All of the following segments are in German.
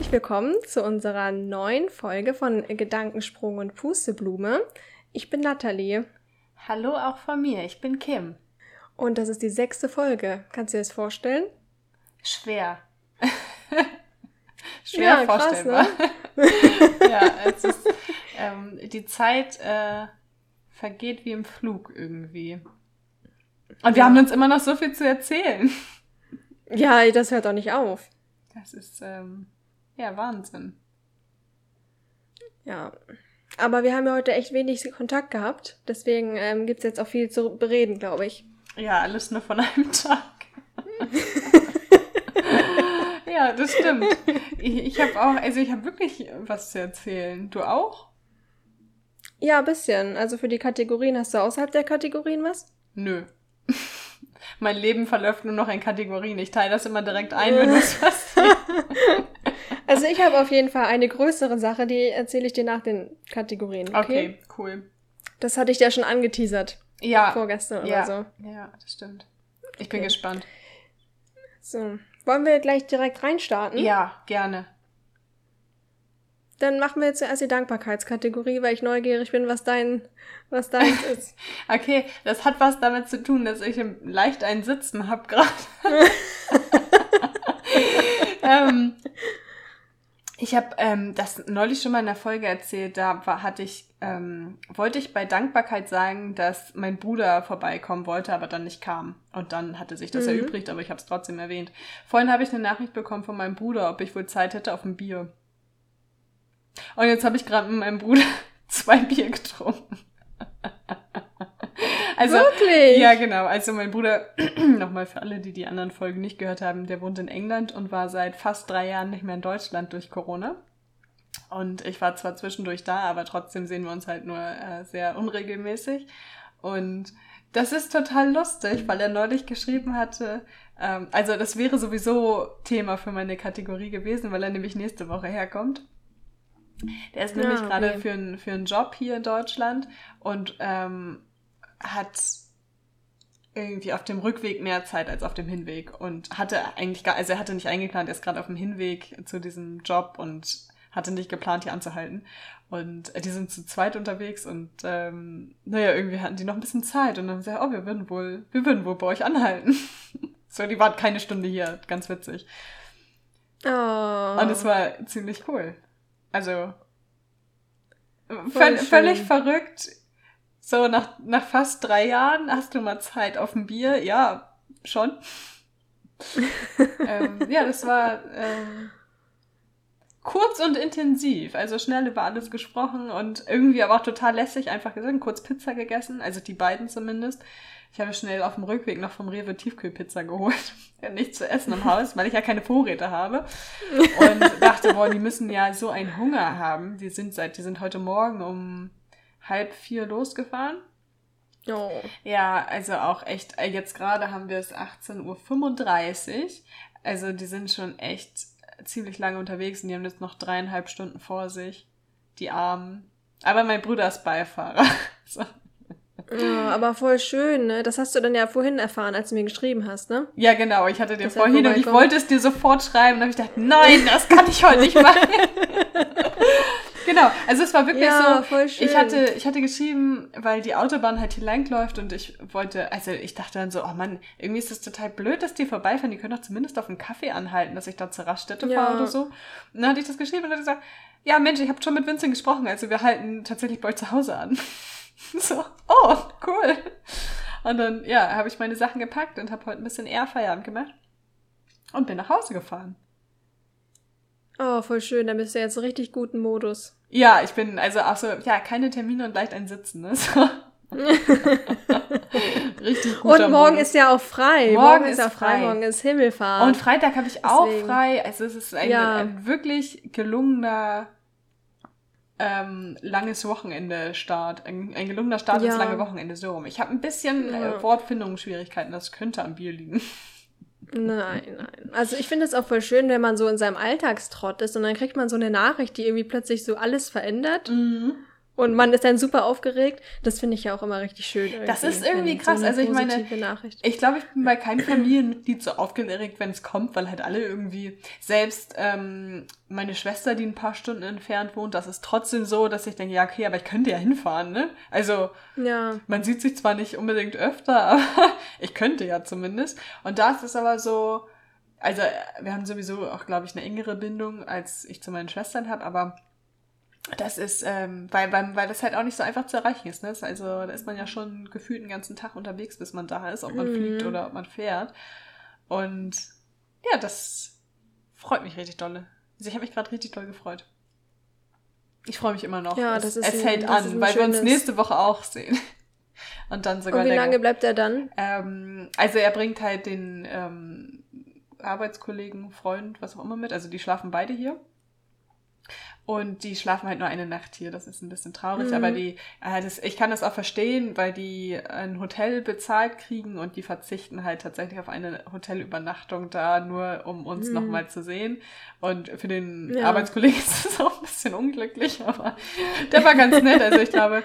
Herzlich willkommen zu unserer neuen Folge von Gedankensprung und Pusteblume. Ich bin Nathalie. Hallo auch von mir, ich bin Kim. Und das ist die sechste Folge. Kannst du dir das vorstellen? Schwer. Schwer ja, vorstellbar. Krass, ne? ja, es ist, ähm, die Zeit äh, vergeht wie im Flug irgendwie. Und wir ja. haben uns immer noch so viel zu erzählen. Ja, das hört auch nicht auf. Das ist, ähm, ja, Wahnsinn. Ja. Aber wir haben ja heute echt wenig Kontakt gehabt. Deswegen ähm, gibt es jetzt auch viel zu bereden, glaube ich. Ja, alles nur von einem Tag. ja, das stimmt. Ich, ich habe auch, also ich habe wirklich was zu erzählen. Du auch? Ja, ein bisschen. Also für die Kategorien hast du außerhalb der Kategorien was? Nö. mein Leben verläuft nur noch in Kategorien. Ich teile das immer direkt ein, wenn was passiert. Also ich habe auf jeden Fall eine größere Sache, die erzähle ich dir nach den Kategorien. Okay? okay, cool. Das hatte ich dir schon angeteasert. Ja. Vorgestern ja. oder so. Ja, das stimmt. Ich bin gespannt. So. Wollen wir gleich direkt reinstarten? Ja, gerne. Dann machen wir zuerst die Dankbarkeitskategorie, weil ich neugierig bin, was dein, was deins ist. okay, das hat was damit zu tun, dass ich leicht ein Sitzen habe gerade. ähm, ich habe ähm, das neulich schon mal in der Folge erzählt. Da war, hatte ich, ähm, wollte ich bei Dankbarkeit sagen, dass mein Bruder vorbeikommen wollte, aber dann nicht kam. Und dann hatte sich das mhm. erübrigt, aber ich habe es trotzdem erwähnt. Vorhin habe ich eine Nachricht bekommen von meinem Bruder, ob ich wohl Zeit hätte auf ein Bier. Und jetzt habe ich gerade mit meinem Bruder zwei Bier getrunken. Also, Wirklich? Ja, genau. Also mein Bruder, nochmal für alle, die die anderen Folgen nicht gehört haben, der wohnt in England und war seit fast drei Jahren nicht mehr in Deutschland durch Corona. Und ich war zwar zwischendurch da, aber trotzdem sehen wir uns halt nur äh, sehr unregelmäßig. Und das ist total lustig, weil er neulich geschrieben hatte, ähm, also das wäre sowieso Thema für meine Kategorie gewesen, weil er nämlich nächste Woche herkommt. Der ist nämlich ja, okay. gerade für, ein, für einen Job hier in Deutschland und ähm, hat irgendwie auf dem Rückweg mehr Zeit als auf dem Hinweg und hatte eigentlich gar, also er hatte nicht eingeplant, er ist gerade auf dem Hinweg zu diesem Job und hatte nicht geplant, hier anzuhalten. Und die sind zu zweit unterwegs und ähm, naja, irgendwie hatten die noch ein bisschen Zeit und dann haben sie gesagt, oh, wir würden wohl, wir würden wohl bei euch anhalten. so, die waren keine Stunde hier, ganz witzig. Oh. Und es war ziemlich cool. Also völlig verrückt. So, nach, nach fast drei Jahren hast du mal Zeit auf ein Bier. Ja, schon. ähm, ja, das war ähm, kurz und intensiv. Also schnell über alles gesprochen und irgendwie aber auch total lässig einfach gesagt, kurz Pizza gegessen. Also die beiden zumindest. Ich habe schnell auf dem Rückweg noch vom Rewe Tiefkühlpizza geholt. Nicht zu essen im Haus, weil ich ja keine Vorräte habe. Und dachte, boah, die müssen ja so einen Hunger haben. Die sind seit, die sind heute Morgen um halb vier losgefahren. Oh. Ja, also auch echt, äh, jetzt gerade haben wir es 18.35 Uhr. Also die sind schon echt ziemlich lange unterwegs und die haben jetzt noch dreieinhalb Stunden vor sich. Die Armen. Aber mein Bruder ist Beifahrer. so. Ja, aber voll schön, ne? Das hast du dann ja vorhin erfahren, als du mir geschrieben hast, ne? Ja, genau. Ich hatte dir das vorhin und ich wollte es dir sofort schreiben. Und habe ich gedacht, nein, das kann ich heute nicht machen. Genau. Also es war wirklich ja, so. Voll schön. Ich hatte, ich hatte geschrieben, weil die Autobahn halt hier lang läuft und ich wollte, also ich dachte dann so, oh Mann, irgendwie ist das total blöd, dass die vorbeifahren. Die können doch zumindest auf einen Kaffee anhalten, dass ich da zur Raststätte ja. fahre oder so. Und dann hatte ich das geschrieben und dann gesagt, ja Mensch, ich habe schon mit Vincent gesprochen, also wir halten tatsächlich bei euch zu Hause an. So, oh, cool. Und dann, ja, habe ich meine Sachen gepackt und habe heute ein bisschen eher Feierabend gemacht und bin nach Hause gefahren. Oh, voll schön. Dann bist du jetzt richtig guten Modus. Ja, ich bin, also auch so, ja, keine Termine und leicht ein Sitzen, ne? So. richtig gut. Und morgen Modus. ist ja auch frei. Morgen, morgen ist ja frei. frei. Morgen ist Himmelfahrt. Und Freitag habe ich Deswegen. auch frei. Also es ist ein, ja. ein wirklich gelungener ähm, langes Wochenende Start. Ein, ein gelungener Start ja. ins lange Wochenende so rum. Ich habe ein bisschen ja. äh, Wortfindungsschwierigkeiten, das könnte am Bier liegen. Nein, nein. Also ich finde es auch voll schön, wenn man so in seinem Alltagstrott ist und dann kriegt man so eine Nachricht, die irgendwie plötzlich so alles verändert. Mhm. Und man ist dann super aufgeregt. Das finde ich ja auch immer richtig schön. Das ist irgendwie krass. So also ich meine, Nachricht. ich glaube, ich bin bei keinem Familienmitglied so aufgeregt, wenn es kommt, weil halt alle irgendwie, selbst ähm, meine Schwester, die ein paar Stunden entfernt wohnt, das ist trotzdem so, dass ich denke, ja, okay, aber ich könnte ja hinfahren, ne? Also, ja. man sieht sich zwar nicht unbedingt öfter, aber ich könnte ja zumindest. Und das ist aber so, also wir haben sowieso auch, glaube ich, eine engere Bindung, als ich zu meinen Schwestern habe, aber das ist, ähm, weil, weil, weil das halt auch nicht so einfach zu erreichen ist. Ne? Also da ist man ja schon gefühlt den ganzen Tag unterwegs, bis man da ist, ob man mhm. fliegt oder ob man fährt. Und ja, das freut mich richtig dolle. Also ich habe mich gerade richtig doll gefreut. Ich freue mich immer noch. Ja, das ist es hält an, weil wir uns nächste Woche auch sehen. Und dann sogar. Und wie lange bleibt er dann? Ähm, also er bringt halt den ähm, Arbeitskollegen, Freund, was auch immer mit. Also die schlafen beide hier. Und die schlafen halt nur eine Nacht hier. Das ist ein bisschen traurig. Mhm. Aber die, äh, das, ich kann das auch verstehen, weil die ein Hotel bezahlt kriegen und die verzichten halt tatsächlich auf eine Hotelübernachtung da, nur um uns mhm. nochmal zu sehen. Und für den ja. Arbeitskollegen ist das auch ein bisschen unglücklich, aber der war ganz nett. Also ich glaube,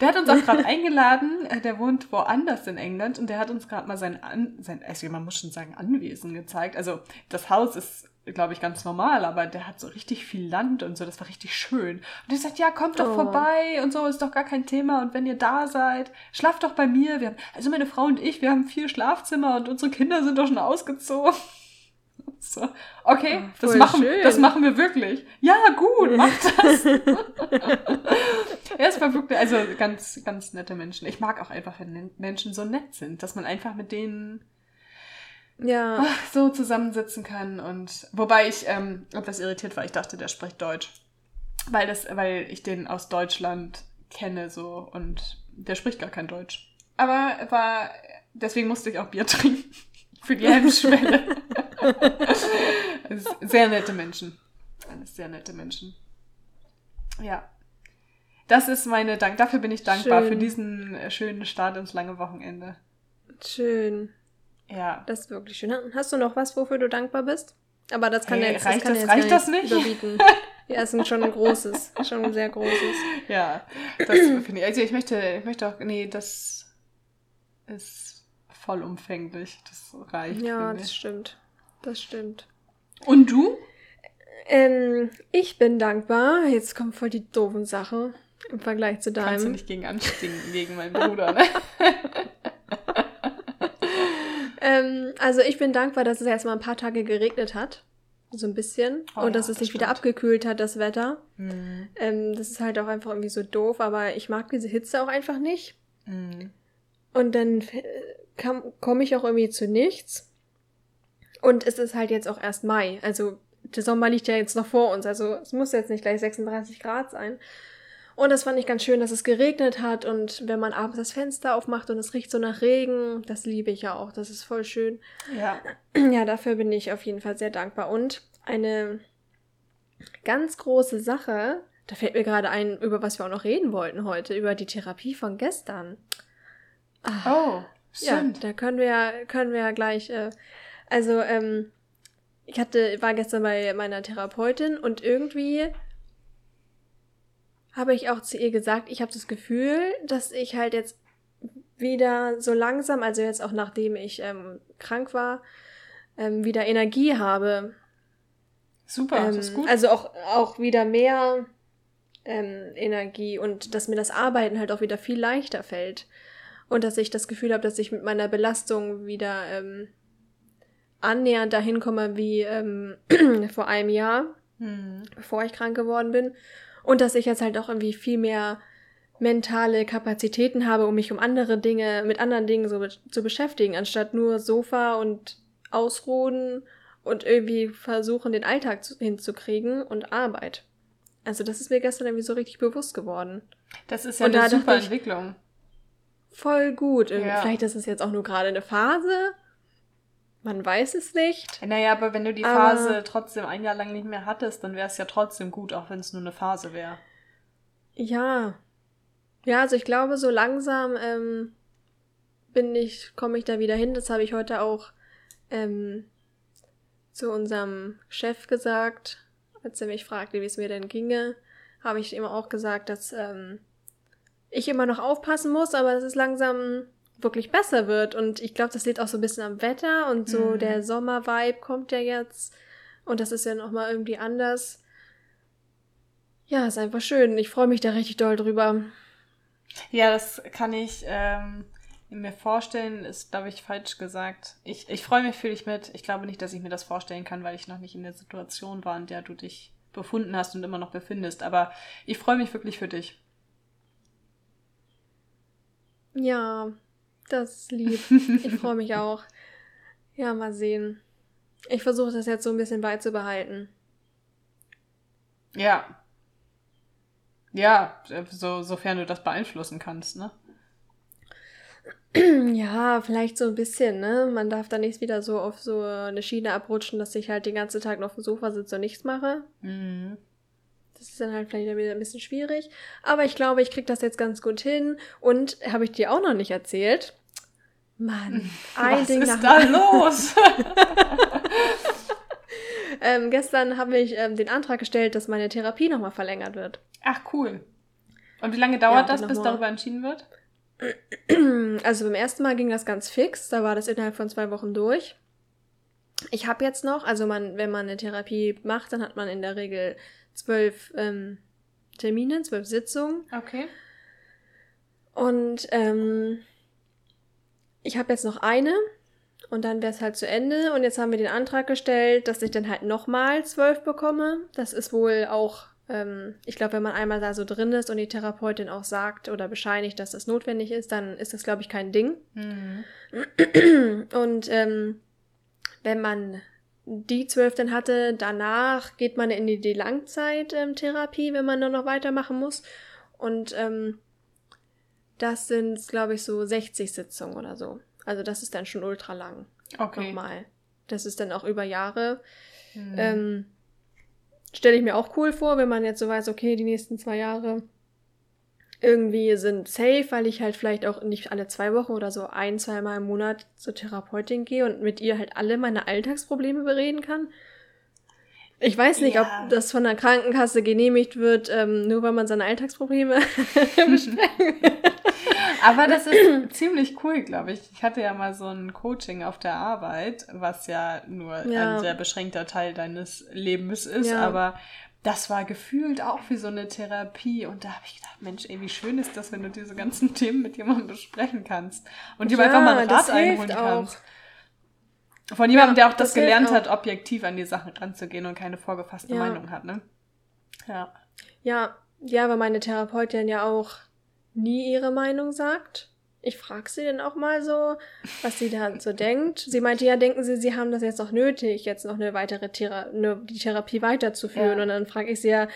der hat uns auch gerade eingeladen, äh, der wohnt woanders in England und der hat uns gerade mal sein, An sein, also man muss schon sagen, Anwesen gezeigt. Also das Haus ist glaube ich, ganz normal, aber der hat so richtig viel Land und so, das war richtig schön. Und er sagt, ja, kommt doch oh. vorbei und so, ist doch gar kein Thema. Und wenn ihr da seid, schlaft doch bei mir. Wir haben, also meine Frau und ich, wir haben vier Schlafzimmer und unsere Kinder sind doch schon ausgezogen. So. Okay, oh, das, machen, das machen wir wirklich. Ja, gut, macht das. er ist verrückt, also ganz, ganz nette Menschen. Ich mag auch einfach, wenn Menschen so nett sind, dass man einfach mit denen ja. so zusammensitzen kann. Und wobei ich ähm, etwas irritiert war, ich dachte, der spricht Deutsch. Weil, das, weil ich den aus Deutschland kenne so und der spricht gar kein Deutsch. Aber war, deswegen musste ich auch Bier trinken. Für die Hemmschwelle. sehr nette Menschen. Alles sehr nette Menschen. Ja. Das ist meine Dank. Dafür bin ich dankbar Schön. für diesen schönen Start ins lange Wochenende. Schön. Ja. Das ist wirklich schön. Hast du noch was, wofür du dankbar bist? Aber das kann hey, jetzt, reicht das, das, reicht das nicht überbieten. ja, es ist schon ein großes, schon ein sehr großes. Ja, das finde ich. Also ich möchte, ich möchte auch, nee, das ist vollumfänglich. Das reicht. Ja, das stimmt. Das stimmt. Und du? Ähm, ich bin dankbar. Jetzt kommt voll die doofen Sachen im Vergleich zu deinem. Kannst du nicht gegen anstinken, gegen meinen Bruder, ne? Ähm, also ich bin dankbar, dass es jetzt mal ein paar Tage geregnet hat. So ein bisschen. Oh, und dass ja, es sich wieder abgekühlt hat, das Wetter. Mhm. Ähm, das ist halt auch einfach irgendwie so doof, aber ich mag diese Hitze auch einfach nicht. Mhm. Und dann komme ich auch irgendwie zu nichts. Und es ist halt jetzt auch erst Mai. Also der Sommer liegt ja jetzt noch vor uns. Also es muss jetzt nicht gleich 36 Grad sein. Und das fand ich ganz schön, dass es geregnet hat und wenn man abends das Fenster aufmacht und es riecht so nach Regen, das liebe ich ja auch. Das ist voll schön. Ja. Ja, dafür bin ich auf jeden Fall sehr dankbar. Und eine ganz große Sache, da fällt mir gerade ein, über was wir auch noch reden wollten heute, über die Therapie von gestern. Ach, oh, stimmt. Ja, da können wir, können wir ja gleich, äh, also, ähm, ich hatte, war gestern bei meiner Therapeutin und irgendwie habe ich auch zu ihr gesagt, ich habe das Gefühl, dass ich halt jetzt wieder so langsam, also jetzt auch nachdem ich ähm, krank war, ähm, wieder Energie habe. Super, ähm, das ist gut. Also auch, auch wieder mehr ähm, Energie und dass mir das Arbeiten halt auch wieder viel leichter fällt. Und dass ich das Gefühl habe, dass ich mit meiner Belastung wieder ähm, annähernd dahin komme wie ähm, vor einem Jahr, hm. bevor ich krank geworden bin. Und dass ich jetzt halt auch irgendwie viel mehr mentale Kapazitäten habe, um mich um andere Dinge, mit anderen Dingen so zu beschäftigen, anstatt nur Sofa und ausruhen und irgendwie versuchen, den Alltag zu, hinzukriegen und Arbeit. Also das ist mir gestern irgendwie so richtig bewusst geworden. Das ist ja und eine super Entwicklung. Voll gut. Ja. Vielleicht ist es jetzt auch nur gerade eine Phase, man weiß es nicht. Naja, aber wenn du die Phase trotzdem ein Jahr lang nicht mehr hattest, dann wäre es ja trotzdem gut, auch wenn es nur eine Phase wäre. Ja. Ja, also ich glaube, so langsam ähm, bin ich, komme ich da wieder hin. Das habe ich heute auch ähm, zu unserem Chef gesagt, als er mich fragte, wie es mir denn ginge, habe ich ihm auch gesagt, dass ähm, ich immer noch aufpassen muss, aber es langsam wirklich besser wird. Und ich glaube, das liegt auch so ein bisschen am Wetter und so mhm. der Sommer-Vibe kommt ja jetzt. Und das ist ja nochmal irgendwie anders. Ja, ist einfach schön. Ich freue mich da richtig doll drüber. Ja, das kann ich ähm, mir vorstellen, ist, glaube ich, falsch gesagt. Ich, ich freue mich für dich mit. Ich glaube nicht, dass ich mir das vorstellen kann, weil ich noch nicht in der Situation war, in der du dich befunden hast und immer noch befindest. Aber ich freue mich wirklich für dich. Ja, das ist lieb. Ich freue mich auch. Ja, mal sehen. Ich versuche das jetzt so ein bisschen beizubehalten. Ja. Ja, so, sofern du das beeinflussen kannst, ne? Ja, vielleicht so ein bisschen, ne? Man darf da nicht wieder so auf so eine Schiene abrutschen, dass ich halt den ganzen Tag auf dem Sofa sitze und nichts mache. Mhm. Das ist dann halt vielleicht wieder ein bisschen schwierig. Aber ich glaube, ich kriege das jetzt ganz gut hin. Und habe ich dir auch noch nicht erzählt. Mann, ein Was Ding ist da los? ähm, gestern habe ich ähm, den Antrag gestellt, dass meine Therapie nochmal verlängert wird. Ach, cool. Und wie lange dauert ja, das, bis darüber entschieden wird? Also beim ersten Mal ging das ganz fix. Da war das innerhalb von zwei Wochen durch. Ich habe jetzt noch, also man, wenn man eine Therapie macht, dann hat man in der Regel zwölf ähm, Termine, zwölf Sitzungen. Okay. Und ähm, ich habe jetzt noch eine und dann wäre es halt zu Ende. Und jetzt haben wir den Antrag gestellt, dass ich dann halt nochmal zwölf bekomme. Das ist wohl auch, ähm, ich glaube, wenn man einmal da so drin ist und die Therapeutin auch sagt oder bescheinigt, dass das notwendig ist, dann ist das, glaube ich, kein Ding. Mhm. Und ähm, wenn man die zwölf dann hatte, danach geht man in die, Langzeittherapie, wenn man dann noch weitermachen muss. Und ähm, das sind, glaube ich, so 60 Sitzungen oder so. Also das ist dann schon ultra lang. Okay. Nochmal. Das ist dann auch über Jahre. Hm. Ähm, Stelle ich mir auch cool vor, wenn man jetzt so weiß, okay, die nächsten zwei Jahre irgendwie sind safe, weil ich halt vielleicht auch nicht alle zwei Wochen oder so ein, zweimal im Monat zur Therapeutin gehe und mit ihr halt alle meine Alltagsprobleme bereden kann. Ich weiß nicht, ja. ob das von der Krankenkasse genehmigt wird, ähm, nur weil man seine Alltagsprobleme Aber das ist ziemlich cool, glaube ich. Ich hatte ja mal so ein Coaching auf der Arbeit, was ja nur ja. ein sehr beschränkter Teil deines Lebens ist, ja. aber das war gefühlt auch wie so eine Therapie. Und da habe ich gedacht, Mensch, ey, wie schön ist das, wenn du diese ganzen Themen mit jemandem besprechen kannst und ihm ja, einfach mal einen Rat einholen kannst. Von jemandem, ja, der auch das, das gelernt hat, objektiv an die Sachen ranzugehen und keine vorgefasste ja. Meinung hat, ne? Ja. Ja, ja, aber meine Therapeutin ja auch nie ihre Meinung sagt. Ich frage sie dann auch mal so, was sie da so denkt. Sie meinte, ja, denken Sie, Sie haben das jetzt noch nötig, jetzt noch eine weitere Thera eine, die Therapie weiterzuführen. Ja. Und dann frage ich sie ja,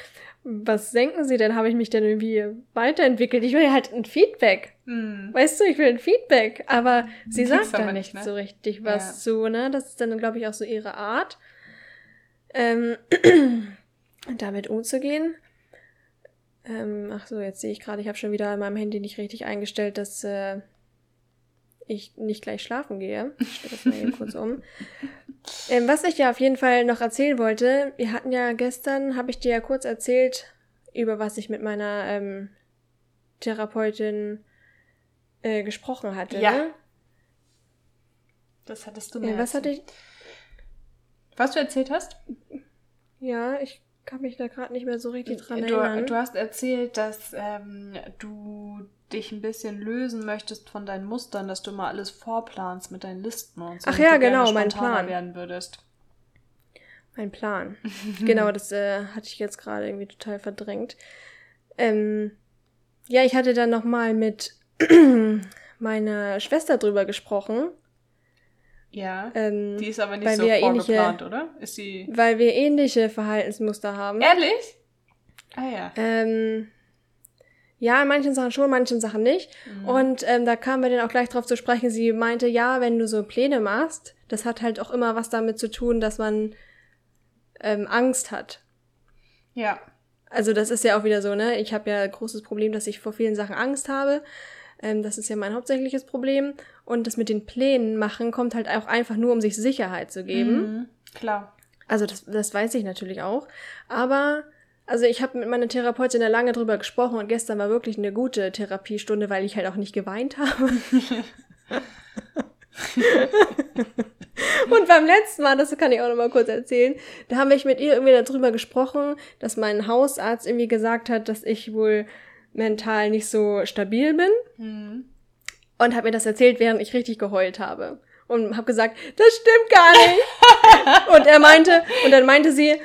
was denken Sie denn? Habe ich mich denn irgendwie weiterentwickelt? Ich will ja halt ein Feedback. Hm. Weißt du, ich will ein Feedback. Aber sie sagt da nicht ne? so richtig was ja. zu, ne? Das ist dann, glaube ich, auch so ihre Art, ähm, damit umzugehen. Ähm, ach so, jetzt sehe ich gerade, ich habe schon wieder in meinem Handy nicht richtig eingestellt, dass äh, ich nicht gleich schlafen gehe. Ich stelle das mal hier kurz um. Ähm, was ich ja auf jeden Fall noch erzählen wollte, wir hatten ja gestern, habe ich dir ja kurz erzählt, über was ich mit meiner ähm, Therapeutin äh, gesprochen hatte. Ja. Ne? Das hattest du mir ja, Was hatte ich. Was du erzählt hast? Ja, ich kann mich da gerade nicht mehr so richtig dran du, erinnern. Du hast erzählt, dass ähm, du dich ein bisschen lösen möchtest von deinen Mustern, dass du mal alles vorplanst mit deinen Listen und so. Ach ja, genau, mein Plan. werden würdest. Mein Plan. genau, das äh, hatte ich jetzt gerade irgendwie total verdrängt. Ähm, ja, ich hatte dann nochmal mit meiner Schwester drüber gesprochen ja. Ähm, die ist aber nicht so vorgeplant, oder? Ist sie. Weil wir ähnliche Verhaltensmuster haben. Ehrlich? Ah ja. Ähm, ja, in manchen Sachen schon, in manchen Sachen nicht. Mhm. Und ähm, da kamen wir dann auch gleich drauf zu sprechen. Sie meinte, ja, wenn du so Pläne machst, das hat halt auch immer was damit zu tun, dass man ähm, Angst hat. Ja. Also das ist ja auch wieder so, ne? Ich habe ja ein großes Problem, dass ich vor vielen Sachen Angst habe. Ähm, das ist ja mein hauptsächliches Problem. Und das mit den Plänen machen kommt halt auch einfach nur, um sich Sicherheit zu geben. Mhm, klar. Also das, das weiß ich natürlich auch. Aber Also ich habe mit meiner Therapeutin da lange drüber gesprochen und gestern war wirklich eine gute Therapiestunde, weil ich halt auch nicht geweint habe. und beim letzten Mal, das kann ich auch noch mal kurz erzählen, da haben wir mit ihr irgendwie darüber gesprochen, dass mein Hausarzt irgendwie gesagt hat, dass ich wohl mental nicht so stabil bin. Mhm. Und hat mir das erzählt, während ich richtig geheult habe. Und habe gesagt, das stimmt gar nicht. und er meinte, und dann meinte sie,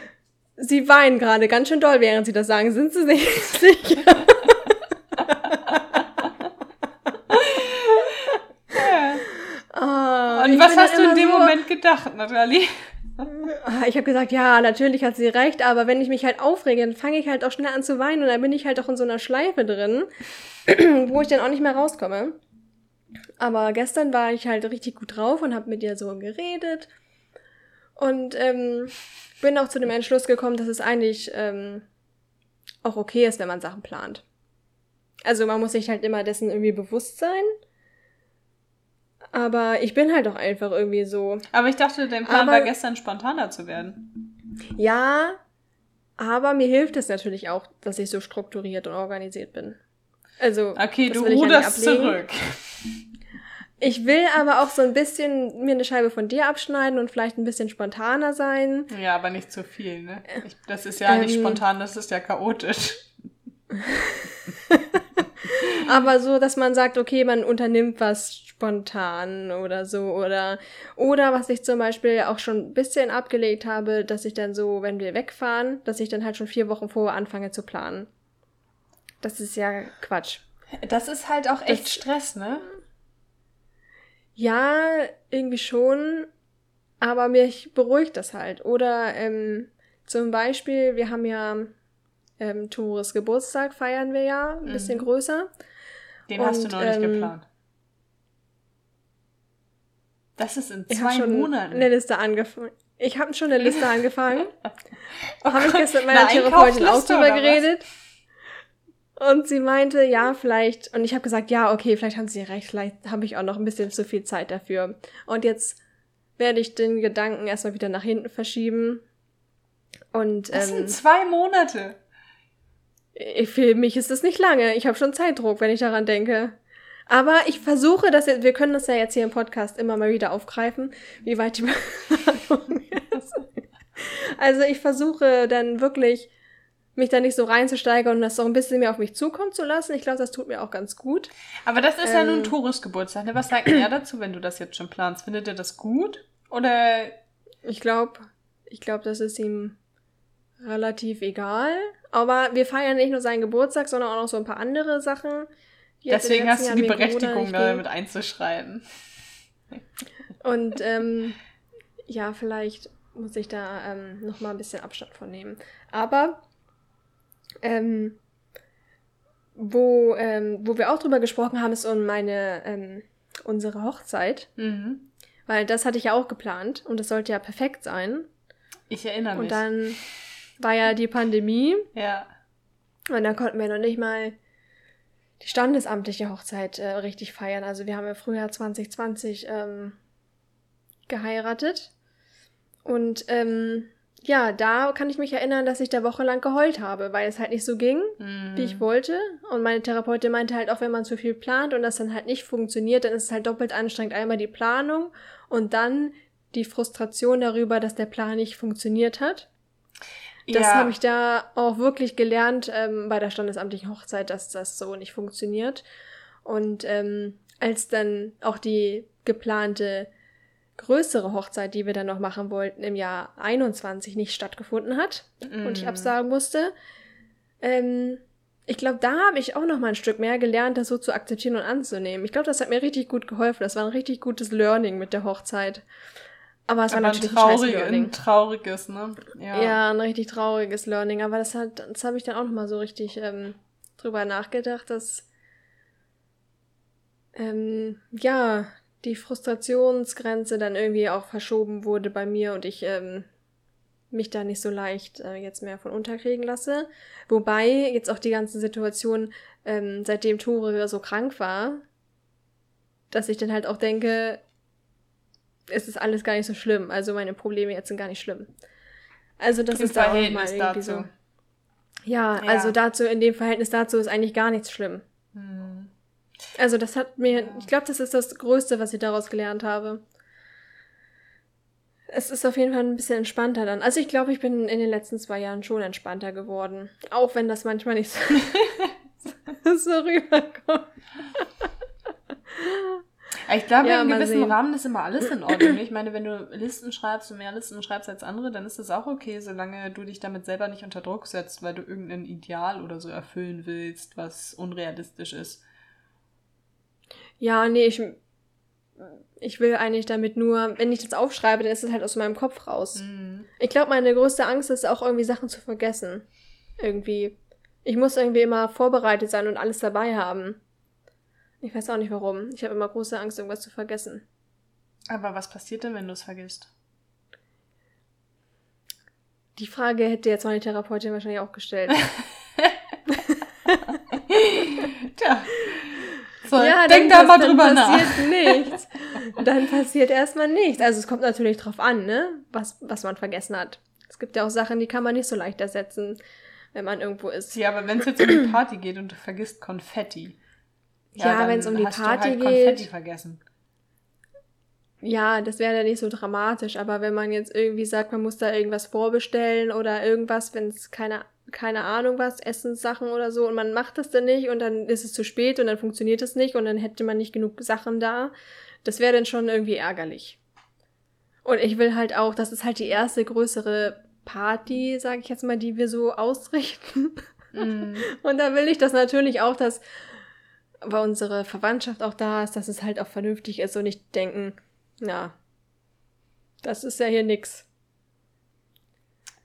sie weinen gerade ganz schön doll, während sie das sagen. Sind sie sich sicher? oh, und was hast du in dem so, Moment gedacht, Nathalie? Ich habe gesagt, ja, natürlich hat sie recht, aber wenn ich mich halt aufrege, dann fange ich halt auch schnell an zu weinen und dann bin ich halt auch in so einer Schleife drin, wo ich dann auch nicht mehr rauskomme. Aber gestern war ich halt richtig gut drauf und habe mit ihr so geredet und ähm, bin auch zu dem Entschluss gekommen, dass es eigentlich ähm, auch okay ist, wenn man Sachen plant. Also man muss sich halt immer dessen irgendwie bewusst sein. Aber ich bin halt auch einfach irgendwie so. Aber ich dachte, dein Plan aber, war gestern spontaner zu werden. Ja, aber mir hilft es natürlich auch, dass ich so strukturiert und organisiert bin. Also, okay, du ruderst ja zurück. Ich will aber auch so ein bisschen mir eine Scheibe von dir abschneiden und vielleicht ein bisschen spontaner sein. Ja, aber nicht zu viel, ne? Ich, das ist ja ähm, nicht spontan, das ist ja chaotisch. aber so, dass man sagt, okay, man unternimmt was spontan oder so oder oder was ich zum Beispiel auch schon ein bisschen abgelegt habe, dass ich dann so, wenn wir wegfahren, dass ich dann halt schon vier Wochen vorher anfange zu planen. Das ist ja Quatsch. Das ist halt auch echt das, Stress, ne? Ja, irgendwie schon, aber mich beruhigt das halt. Oder ähm, zum Beispiel, wir haben ja ähm, Tores Geburtstag, feiern wir ja, ein bisschen mhm. größer. Den Und, hast du noch nicht ähm, geplant. Das ist in zwei ich schon Monaten. Eine Liste angefangen. Ich habe schon eine Liste angefangen. oh habe ich gestern mit meiner Therapeutin auch drüber geredet. Und sie meinte, ja, vielleicht. Und ich habe gesagt, ja, okay, vielleicht haben sie recht, vielleicht habe ich auch noch ein bisschen zu viel Zeit dafür. Und jetzt werde ich den Gedanken erstmal wieder nach hinten verschieben. Und, das ähm, sind zwei Monate. Für mich ist das nicht lange. Ich habe schon Zeitdruck, wenn ich daran denke. Aber ich versuche das jetzt, wir können das ja jetzt hier im Podcast immer mal wieder aufgreifen, wie weit die Planung ist. Also ich versuche dann wirklich mich da nicht so reinzusteigern und das so ein bisschen mehr auf mich zukommen zu lassen. Ich glaube, das tut mir auch ganz gut. Aber das ist ähm, ja nun Toris Geburtstag. Ne? Was sagt er dazu, wenn du das jetzt schon planst? Findet er das gut? Oder? Ich glaube, ich glaube, das ist ihm relativ egal. Aber wir feiern nicht nur seinen Geburtstag, sondern auch noch so ein paar andere Sachen. Deswegen hast du die Berechtigung, da mit einzuschreiben. Und ähm, ja, vielleicht muss ich da ähm, noch mal ein bisschen Abstand von nehmen. Aber ähm, wo, ähm, wo wir auch drüber gesprochen haben, ist um meine, ähm, unsere Hochzeit. Mhm. Weil das hatte ich ja auch geplant und das sollte ja perfekt sein. Ich erinnere mich. Und dann war ja die Pandemie. Ja. Und dann konnten wir noch nicht mal die standesamtliche Hochzeit äh, richtig feiern. Also wir haben im Frühjahr 2020 ähm, geheiratet. Und ähm, ja, da kann ich mich erinnern, dass ich da wochenlang geheult habe, weil es halt nicht so ging, mm. wie ich wollte. Und meine Therapeutin meinte halt auch, wenn man zu viel plant und das dann halt nicht funktioniert, dann ist es halt doppelt anstrengend. Einmal die Planung und dann die Frustration darüber, dass der Plan nicht funktioniert hat. Das ja. habe ich da auch wirklich gelernt ähm, bei der standesamtlichen Hochzeit, dass das so nicht funktioniert. Und ähm, als dann auch die geplante größere Hochzeit, die wir dann noch machen wollten, im Jahr 21 nicht stattgefunden hat mm. und ich mhm. absagen musste. Ähm, ich glaube, da habe ich auch noch mal ein Stück mehr gelernt, das so zu akzeptieren und anzunehmen. Ich glaube, das hat mir richtig gut geholfen. Das war ein richtig gutes Learning mit der Hochzeit. Aber es war aber natürlich ein, traurig, ein, ein trauriges, ne? Ja. ja, ein richtig trauriges Learning. Aber das hat, das habe ich dann auch noch mal so richtig ähm, drüber nachgedacht, dass ähm, ja die Frustrationsgrenze dann irgendwie auch verschoben wurde bei mir und ich ähm, mich da nicht so leicht äh, jetzt mehr von unterkriegen lasse. Wobei jetzt auch die ganze Situation, ähm, seitdem Tore so krank war, dass ich dann halt auch denke, es ist alles gar nicht so schlimm. Also meine Probleme jetzt sind gar nicht schlimm. Also das Im ist da auch mal irgendwie dazu. so. Ja, ja, also dazu, in dem Verhältnis dazu ist eigentlich gar nichts schlimm. Hm. Also das hat mir, ja. ich glaube, das ist das Größte, was ich daraus gelernt habe. Es ist auf jeden Fall ein bisschen entspannter dann. Also ich glaube, ich bin in den letzten zwei Jahren schon entspannter geworden. Auch wenn das manchmal nicht so, so rüberkommt. Ich glaube, ja, in einem gewissen sehen. Rahmen ist immer alles in Ordnung. Ich meine, wenn du Listen schreibst und mehr Listen schreibst als andere, dann ist das auch okay, solange du dich damit selber nicht unter Druck setzt, weil du irgendein Ideal oder so erfüllen willst, was unrealistisch ist. Ja, nee, ich, ich will eigentlich damit nur, wenn ich das aufschreibe, dann ist es halt aus meinem Kopf raus. Mhm. Ich glaube, meine größte Angst ist auch irgendwie Sachen zu vergessen. Irgendwie. Ich muss irgendwie immer vorbereitet sein und alles dabei haben. Ich weiß auch nicht warum. Ich habe immer große Angst, irgendwas zu vergessen. Aber was passiert denn, wenn du es vergisst? Die Frage hätte jetzt meine Therapeutin wahrscheinlich auch gestellt. Tja. So, ja, denk da mal drüber nach. Dann passiert nichts. Dann passiert erstmal nichts. Also es kommt natürlich drauf an, ne? Was, was man vergessen hat. Es gibt ja auch Sachen, die kann man nicht so leicht ersetzen, wenn man irgendwo ist. Ja, aber wenn es jetzt um die Party geht und du vergisst Konfetti, ja, ja wenn es um die Party halt geht. Konfetti vergessen. Ja, das wäre ja nicht so dramatisch, aber wenn man jetzt irgendwie sagt, man muss da irgendwas vorbestellen oder irgendwas, wenn es keine, keine Ahnung was, Essenssachen oder so und man macht das dann nicht und dann ist es zu spät und dann funktioniert es nicht und dann hätte man nicht genug Sachen da, das wäre dann schon irgendwie ärgerlich. Und ich will halt auch, das ist halt die erste größere Party, sage ich jetzt mal, die wir so ausrichten. Mm. Und da will ich das natürlich auch, dass weil unsere Verwandtschaft auch da ist, dass es halt auch vernünftig ist und nicht denken, na, das ist ja hier nix.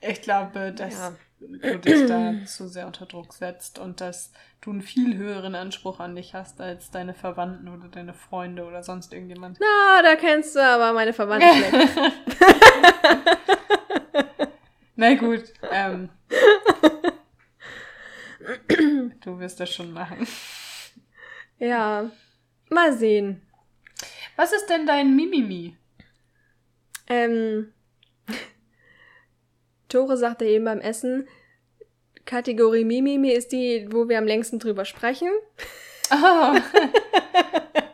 Ich glaube, dass ja. du dich da zu sehr unter Druck setzt und dass du einen viel höheren Anspruch an dich hast als deine Verwandten oder deine Freunde oder sonst irgendjemand. Na, da kennst du aber meine Verwandten nicht. Na gut, ähm, du wirst das schon machen. Ja, mal sehen. Was ist denn dein Mimimi? Ähm, Tore sagte eben beim Essen, Kategorie Mimimi ist die, wo wir am längsten drüber sprechen. Oh.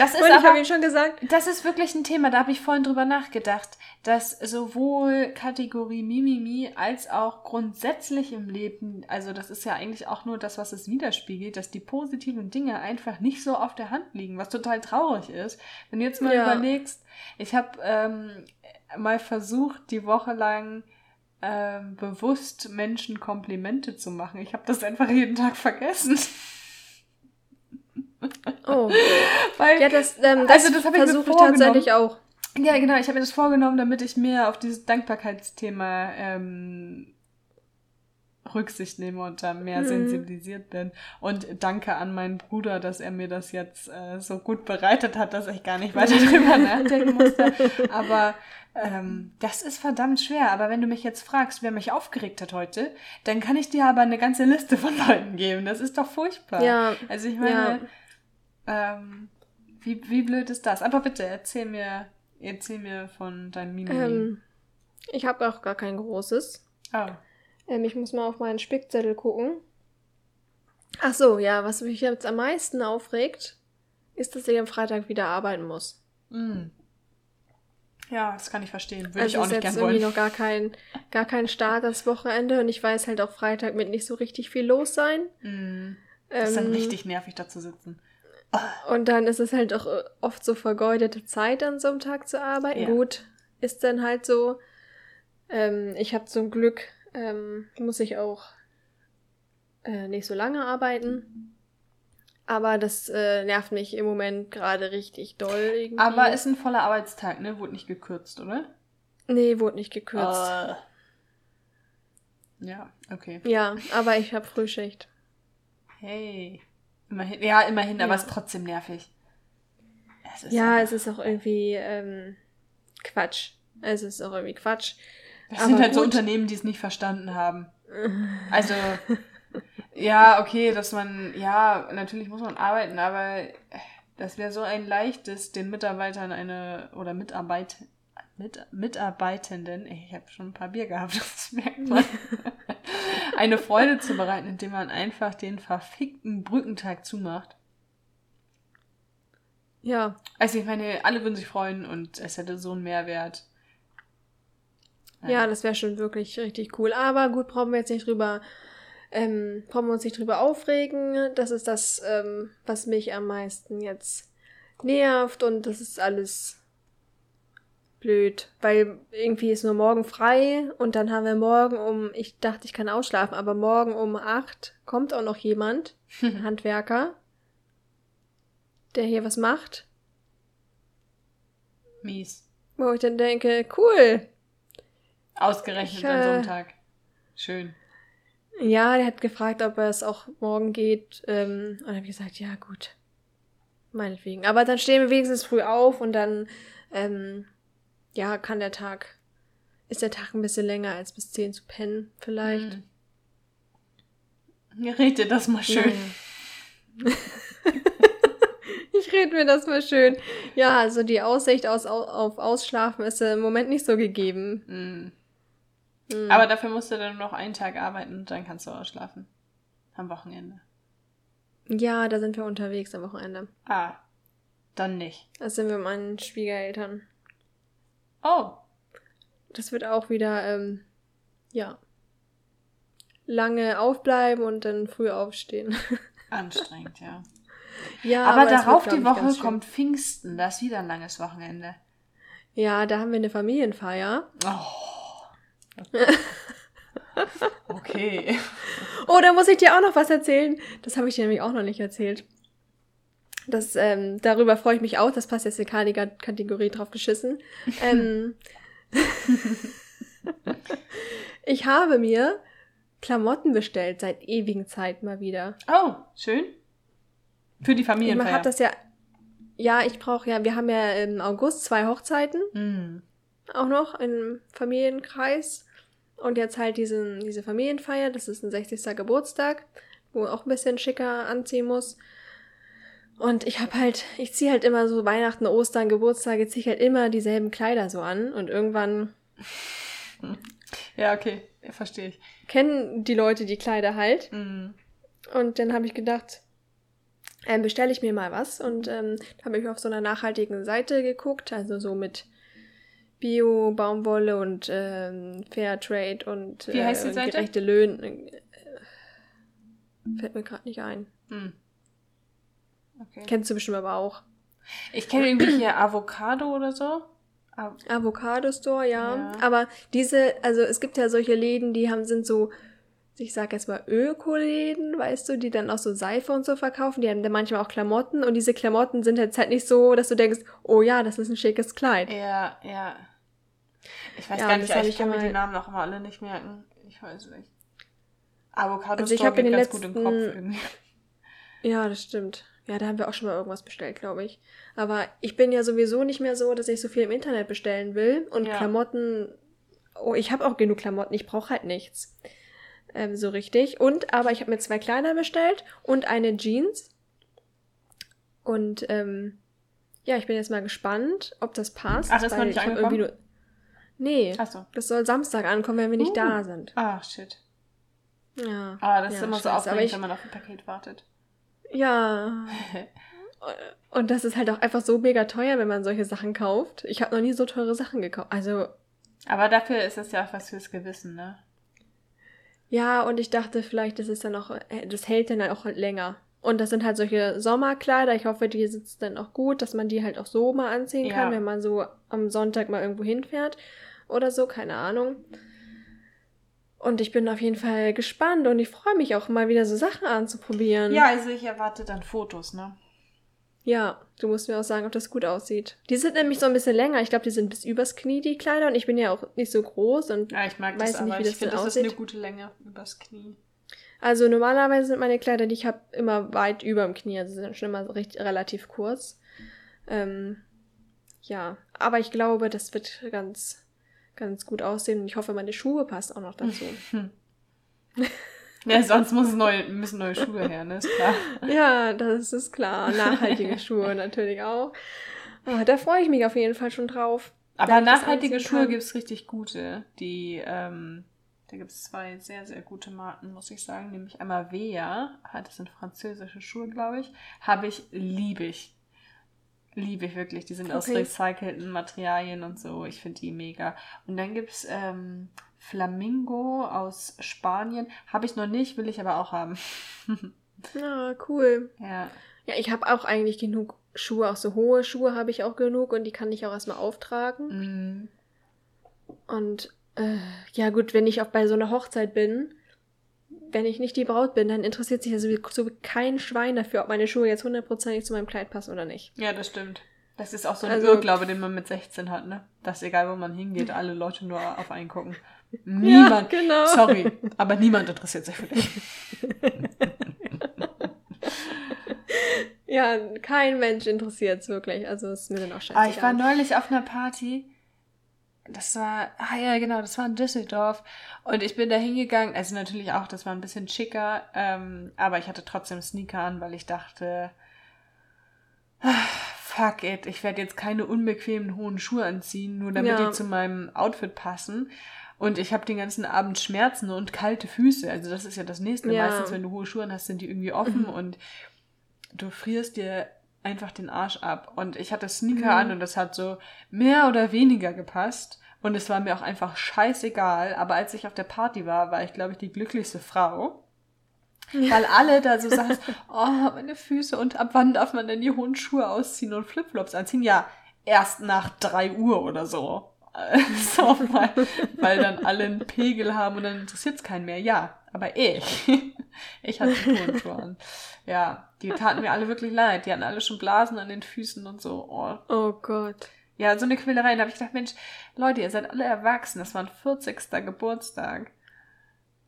Das ist Und ich habe ihn schon gesagt. Das ist wirklich ein Thema, da habe ich vorhin drüber nachgedacht, dass sowohl Kategorie Mimimi als auch grundsätzlich im Leben, also das ist ja eigentlich auch nur das, was es widerspiegelt, dass die positiven Dinge einfach nicht so auf der Hand liegen, was total traurig ist. Wenn du jetzt mal ja. überlegst, ich habe ähm, mal versucht, die Woche lang ähm, bewusst Menschen Komplimente zu machen. Ich habe das einfach jeden Tag vergessen. Oh. Weil, ja, das, ähm, das, also das versuche ich tatsächlich auch. Ja, genau, ich habe mir das vorgenommen, damit ich mehr auf dieses Dankbarkeitsthema ähm, Rücksicht nehme und da mehr mhm. sensibilisiert bin. Und danke an meinen Bruder, dass er mir das jetzt äh, so gut bereitet hat, dass ich gar nicht weiter drüber nachdenken musste. Aber ähm, das ist verdammt schwer. Aber wenn du mich jetzt fragst, wer mich aufgeregt hat heute, dann kann ich dir aber eine ganze Liste von Leuten geben. Das ist doch furchtbar. Ja. Also ich meine, ja. Ähm, wie, wie blöd ist das? Aber bitte, erzähl mir, erzähl mir von deinem Mimimi. Ähm, ich habe auch gar kein großes. Oh. Ähm, ich muss mal auf meinen Spickzettel gucken. Ach so, ja, was mich jetzt am meisten aufregt, ist, dass ich am Freitag wieder arbeiten muss. Mm. Ja, das kann ich verstehen. Würde also ich auch nicht gerne wollen. irgendwie noch gar kein, gar kein Start das Wochenende und ich weiß halt auch Freitag mit nicht so richtig viel los sein. Mm. Das ist dann ähm, richtig nervig da zu sitzen. Und dann ist es halt auch äh, oft so vergeudete Zeit, an so einem Tag zu arbeiten. Ja. Gut, ist dann halt so. Ähm, ich habe zum Glück, ähm, muss ich auch äh, nicht so lange arbeiten. Aber das äh, nervt mich im Moment gerade richtig doll. Irgendwie. Aber ist ein voller Arbeitstag, ne? Wurde nicht gekürzt, oder? Nee, wurde nicht gekürzt. Uh. Ja, okay. Ja, aber ich habe Frühschicht. Hey. Immerhin, ja, immerhin, ja. aber es ist trotzdem nervig. Es ja, es ist auch irgendwie ähm, Quatsch. Es ist auch irgendwie Quatsch. Das aber sind halt gut. so Unternehmen, die es nicht verstanden haben. Also, ja, okay, dass man, ja, natürlich muss man arbeiten, aber das wäre so ein leichtes, den Mitarbeitern eine, oder Mitarbeit, mit, Mitarbeitenden, ich habe schon ein paar Bier gehabt, das merkt man, eine Freude zu bereiten, indem man einfach den verfickten Brückentag zumacht. Ja. Also ich meine, alle würden sich freuen und es hätte so einen Mehrwert. Ja, ja das wäre schon wirklich richtig cool. Aber gut, brauchen wir jetzt nicht drüber, ähm, brauchen wir uns nicht drüber aufregen. Das ist das, ähm, was mich am meisten jetzt nervt und das ist alles blöd, weil irgendwie ist nur morgen frei und dann haben wir morgen um, ich dachte, ich kann ausschlafen, aber morgen um acht kommt auch noch jemand, ein Handwerker, der hier was macht. Mies. Wo ich dann denke, cool. Ausgerechnet ich, äh, an Sonntag. Schön. Ja, der hat gefragt, ob es auch morgen geht. Ähm, und dann habe ich gesagt, ja, gut. Meinetwegen. Aber dann stehen wir wenigstens früh auf und dann ähm, ja, kann der Tag, ist der Tag ein bisschen länger als bis 10 zu pennen, vielleicht. Hm. Ja, red dir das mal schön. ich rede mir das mal schön. Ja, also die Aussicht aus, auf Ausschlafen ist im Moment nicht so gegeben. Mhm. Mhm. Aber dafür musst du dann noch einen Tag arbeiten und dann kannst du ausschlafen. Am Wochenende. Ja, da sind wir unterwegs am Wochenende. Ah, dann nicht. Da sind wir mit meinen Schwiegereltern. Oh. Das wird auch wieder, ähm, ja, lange aufbleiben und dann früh aufstehen. Anstrengend, ja. Ja, aber, aber darauf wird, die Woche kommt Pfingsten, das ist wieder ein langes Wochenende. Ja, da haben wir eine Familienfeier. Oh. okay. oh, da muss ich dir auch noch was erzählen. Das habe ich dir nämlich auch noch nicht erzählt. Das, ähm, darüber freue ich mich auch. Das passt jetzt in keine Kategorie drauf geschissen. Ähm, ich habe mir Klamotten bestellt seit ewigen Zeit mal wieder. Oh, schön. Für die Familienfeier. Man hat das ja. Ja, ich brauche ja. Wir haben ja im August zwei Hochzeiten. Mm. Auch noch im Familienkreis. Und jetzt halt diesen, diese Familienfeier. Das ist ein 60. Geburtstag, wo auch ein bisschen schicker anziehen muss. Und ich habe halt, ich ziehe halt immer so Weihnachten, Ostern, Geburtstage, ziehe ich halt immer dieselben Kleider so an. Und irgendwann. Ja, okay, verstehe ich. Kennen die Leute die Kleider halt. Mhm. Und dann habe ich gedacht, ähm, bestelle ich mir mal was. Und ähm, habe ich auf so einer nachhaltigen Seite geguckt, also so mit Bio, Baumwolle und ähm, Fairtrade und Wie heißt die äh, Seite? gerechte Löhne. Äh, fällt mir gerade nicht ein. Mhm. Okay. Kennst du bestimmt aber auch. Ich kenne irgendwie hier Avocado oder so. Av Avocado Store, ja. ja. Aber diese, also es gibt ja solche Läden, die haben, sind so, ich sag jetzt mal Öko-Läden, weißt du, die dann auch so Seife und so verkaufen. Die haben dann manchmal auch Klamotten und diese Klamotten sind jetzt halt nicht so, dass du denkst, oh ja, das ist ein schickes Kleid. Ja, ja. Ich weiß ja, gar nicht, ich kann mir die Namen noch immer alle nicht merken. Ich weiß nicht. Avocado also Store geht ganz letzten... gut im Kopf irgendwie. Ja, das stimmt. Ja, da haben wir auch schon mal irgendwas bestellt, glaube ich. Aber ich bin ja sowieso nicht mehr so, dass ich so viel im Internet bestellen will. Und ja. Klamotten, oh, ich habe auch genug Klamotten, ich brauche halt nichts. Ähm, so richtig. Und, aber ich habe mir zwei Kleider bestellt und eine Jeans. Und, ähm, ja, ich bin jetzt mal gespannt, ob das passt. Ach, das noch nicht angekommen? Nur... Nee, Ach so. das soll Samstag ankommen, wenn wir nicht uh. da sind. Ah, shit. Ja. Ah, das ja, ist immer so aufregend, ich... wenn man auf ein Paket wartet. Ja. Und das ist halt auch einfach so mega teuer, wenn man solche Sachen kauft. Ich habe noch nie so teure Sachen gekauft. Also. Aber dafür ist es ja auch was fürs Gewissen, ne? Ja, und ich dachte vielleicht, das ist dann auch, äh, das hält dann auch länger. Und das sind halt solche Sommerkleider. Ich hoffe, die sitzen dann auch gut, dass man die halt auch so mal anziehen ja. kann, wenn man so am Sonntag mal irgendwo hinfährt oder so, keine Ahnung. Und ich bin auf jeden Fall gespannt und ich freue mich auch mal wieder so Sachen anzuprobieren. Ja, also ich erwarte dann Fotos, ne? Ja, du musst mir auch sagen, ob das gut aussieht. Die sind nämlich so ein bisschen länger. Ich glaube, die sind bis übers Knie, die Kleider. Und ich bin ja auch nicht so groß und ja, ich mag weiß das, nicht, wie das ich finde, das aussieht. ist eine gute Länge übers Knie. Also normalerweise sind meine Kleider, die ich habe, immer weit über dem Knie. Also sind schon immer recht, relativ kurz. Ähm, ja, aber ich glaube, das wird ganz ganz gut aussehen. Und ich hoffe, meine Schuhe passen auch noch dazu. ja, sonst muss neue, müssen neue Schuhe her, ne? Ist klar. Ja, das ist klar. Nachhaltige Schuhe natürlich auch. Oh, da freue ich mich auf jeden Fall schon drauf. Aber nachhaltige Schuhe gibt es richtig gute, die, ähm, Da gibt es zwei sehr, sehr gute Marken, muss ich sagen. Nämlich einmal Vea, das sind französische Schuhe, glaube ich. Habe ich, liebe ich. Liebe ich wirklich. Die sind okay. aus recycelten Materialien und so. Ich finde die mega. Und dann gibt es ähm, Flamingo aus Spanien. Habe ich noch nicht, will ich aber auch haben. ah, cool. Ja. Ja, ich habe auch eigentlich genug Schuhe, auch so hohe Schuhe habe ich auch genug und die kann ich auch erstmal auftragen. Mm. Und äh, ja, gut, wenn ich auch bei so einer Hochzeit bin, wenn ich nicht die Braut bin, dann interessiert sich ja sowieso kein Schwein dafür, ob meine Schuhe jetzt hundertprozentig zu meinem Kleid passen oder nicht. Ja, das stimmt. Das ist auch so ein also, Irrglaube, den man mit 16 hat, ne? Dass egal, wo man hingeht, alle Leute nur auf einen gucken. Niemand. Ja, genau. Sorry, aber niemand interessiert sich für dich. ja, kein Mensch interessiert es wirklich. Also ist mir dann auch scheißegal. Ah, ich war neulich auf einer Party das war, ah ja, genau, das war in Düsseldorf. Und ich bin da hingegangen, also natürlich auch, das war ein bisschen schicker, ähm, aber ich hatte trotzdem Sneaker an, weil ich dachte, ah, fuck it, ich werde jetzt keine unbequemen hohen Schuhe anziehen, nur damit ja. die zu meinem Outfit passen. Und ich habe den ganzen Abend Schmerzen und kalte Füße. Also das ist ja das nächste. Ja. Meistens, wenn du hohe Schuhe hast, sind die irgendwie offen mhm. und du frierst dir einfach den Arsch ab. Und ich hatte Sneaker mhm. an und das hat so mehr oder weniger gepasst. Und es war mir auch einfach scheißegal. Aber als ich auf der Party war, war ich, glaube ich, die glücklichste Frau. Weil alle da so sagen, oh, meine Füße und ab wann darf man denn die hohen Schuhe ausziehen und Flipflops anziehen? Ja, erst nach drei Uhr oder so. so weil, weil dann alle einen Pegel haben und dann interessiert es keinen mehr. Ja, aber ich, ich hatte die hohen Schuhe an. Ja, die taten mir alle wirklich leid. Die hatten alle schon Blasen an den Füßen und so. Oh, oh Gott. Ja, so eine Quälerei. Da habe ich gedacht, Mensch, Leute, ihr seid alle erwachsen. Das war ein 40. Geburtstag.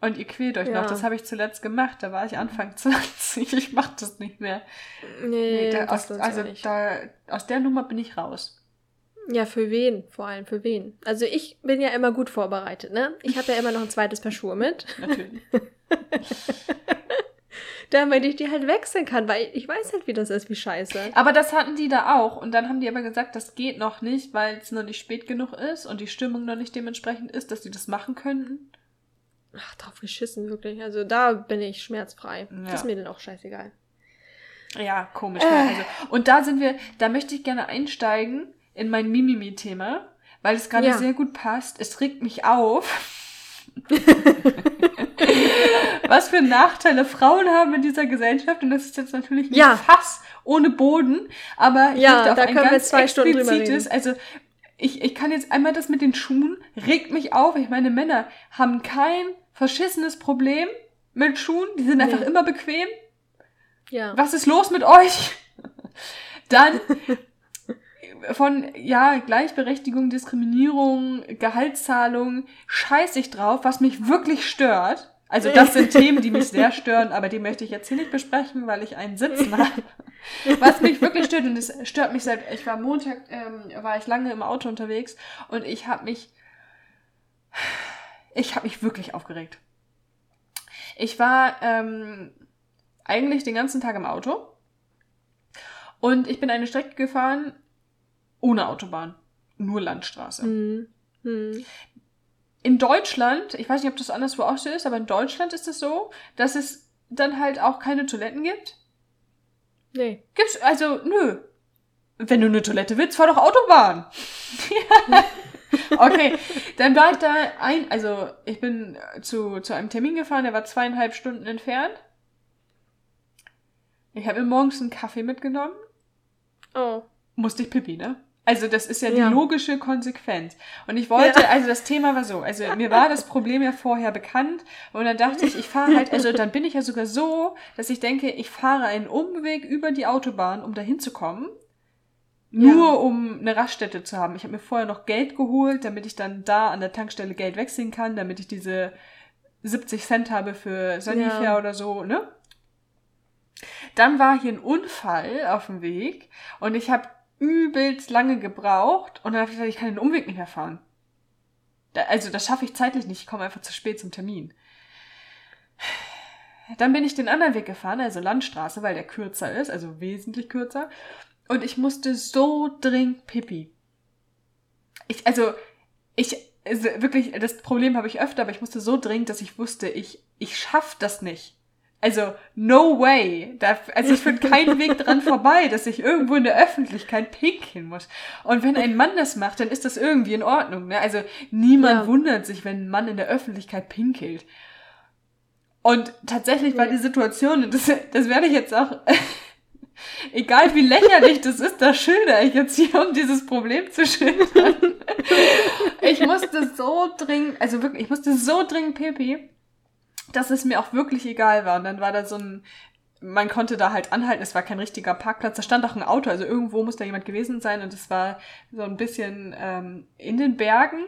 Und ihr quält euch ja. noch. Das habe ich zuletzt gemacht. Da war ich Anfang 20. Ich mache das nicht mehr. Nee, nee da, aus, also da, aus der Nummer bin ich raus. Ja, für wen? Vor allem für wen? Also ich bin ja immer gut vorbereitet, ne? Ich habe ja immer noch ein zweites Paar Schuhe mit. Natürlich. damit ich die halt wechseln kann, weil ich weiß halt, wie das ist, wie scheiße. Aber das hatten die da auch. Und dann haben die aber gesagt, das geht noch nicht, weil es noch nicht spät genug ist und die Stimmung noch nicht dementsprechend ist, dass die das machen könnten. Ach, drauf geschissen, wirklich. Also da bin ich schmerzfrei. Ja. Das ist mir dann auch scheißegal. Ja, komisch. Äh. Also, und da sind wir, da möchte ich gerne einsteigen in mein Mimimi-Thema, weil es gerade ja. sehr gut passt. Es regt mich auf. was für Nachteile Frauen haben in dieser Gesellschaft. Und das ist jetzt natürlich nicht ja. Fass ohne Boden, aber ich ja, möchte auf da ein können ganz wir zwei Stunden drüber reden. also ich, ich kann jetzt einmal das mit den Schuhen, regt mich auf. Ich meine, Männer haben kein verschissenes Problem mit Schuhen. Die sind einfach immer bequem. Ja. Was ist los mit euch? Dann von, ja, Gleichberechtigung, Diskriminierung, Gehaltszahlung, scheiß ich drauf, was mich wirklich stört. Also das sind Themen, die mich sehr stören, aber die möchte ich jetzt hier nicht besprechen, weil ich einen Sitzen habe. Was mich wirklich stört, und es stört mich seit, ich war Montag, ähm, war ich lange im Auto unterwegs und ich habe mich, ich habe mich wirklich aufgeregt. Ich war ähm, eigentlich den ganzen Tag im Auto und ich bin eine Strecke gefahren ohne Autobahn, nur Landstraße. Mhm. Mhm in Deutschland, ich weiß nicht, ob das anderswo auch so ist, aber in Deutschland ist es so, dass es dann halt auch keine Toiletten gibt. Nee. Gibt's, also, nö. Wenn du eine Toilette willst, fahr doch Autobahn. okay, dann war ich da ein, also ich bin zu, zu einem Termin gefahren, der war zweieinhalb Stunden entfernt. Ich habe mir morgens einen Kaffee mitgenommen. Oh. Musste ich pipi, ne? Also das ist ja die ja. logische Konsequenz. Und ich wollte, ja. also das Thema war so, also mir war das Problem ja vorher bekannt und dann dachte ich, ich fahre halt, also dann bin ich ja sogar so, dass ich denke, ich fahre einen Umweg über die Autobahn, um dahin zu kommen, nur ja. um eine Raststätte zu haben. Ich habe mir vorher noch Geld geholt, damit ich dann da an der Tankstelle Geld wechseln kann, damit ich diese 70 Cent habe für Sanifair oder so, ne? Dann war hier ein Unfall auf dem Weg und ich habe übelst lange gebraucht und dann habe ich gesagt, ich kann den Umweg nicht mehr fahren. Da, also das schaffe ich zeitlich nicht, ich komme einfach zu spät zum Termin. Dann bin ich den anderen Weg gefahren, also Landstraße, weil der kürzer ist, also wesentlich kürzer. Und ich musste so dringend pipi. Ich, also, ich, also wirklich, das Problem habe ich öfter, aber ich musste so dringend, dass ich wusste, ich, ich schaff das nicht. Also, no way. Da, also ich finde keinen Weg dran vorbei, dass ich irgendwo in der Öffentlichkeit pinkeln muss. Und wenn ein Mann das macht, dann ist das irgendwie in Ordnung. Ne? Also niemand ja. wundert sich, wenn ein Mann in der Öffentlichkeit pinkelt. Und tatsächlich war die Situation, und das, das werde ich jetzt auch, egal wie lächerlich das ist, da schilder ich jetzt hier, um dieses Problem zu schildern. Ich musste so dringend, also wirklich, ich musste so dringend pipi dass es mir auch wirklich egal war. Und dann war da so ein, man konnte da halt anhalten, es war kein richtiger Parkplatz, da stand auch ein Auto, also irgendwo muss da jemand gewesen sein und es war so ein bisschen ähm, in den Bergen.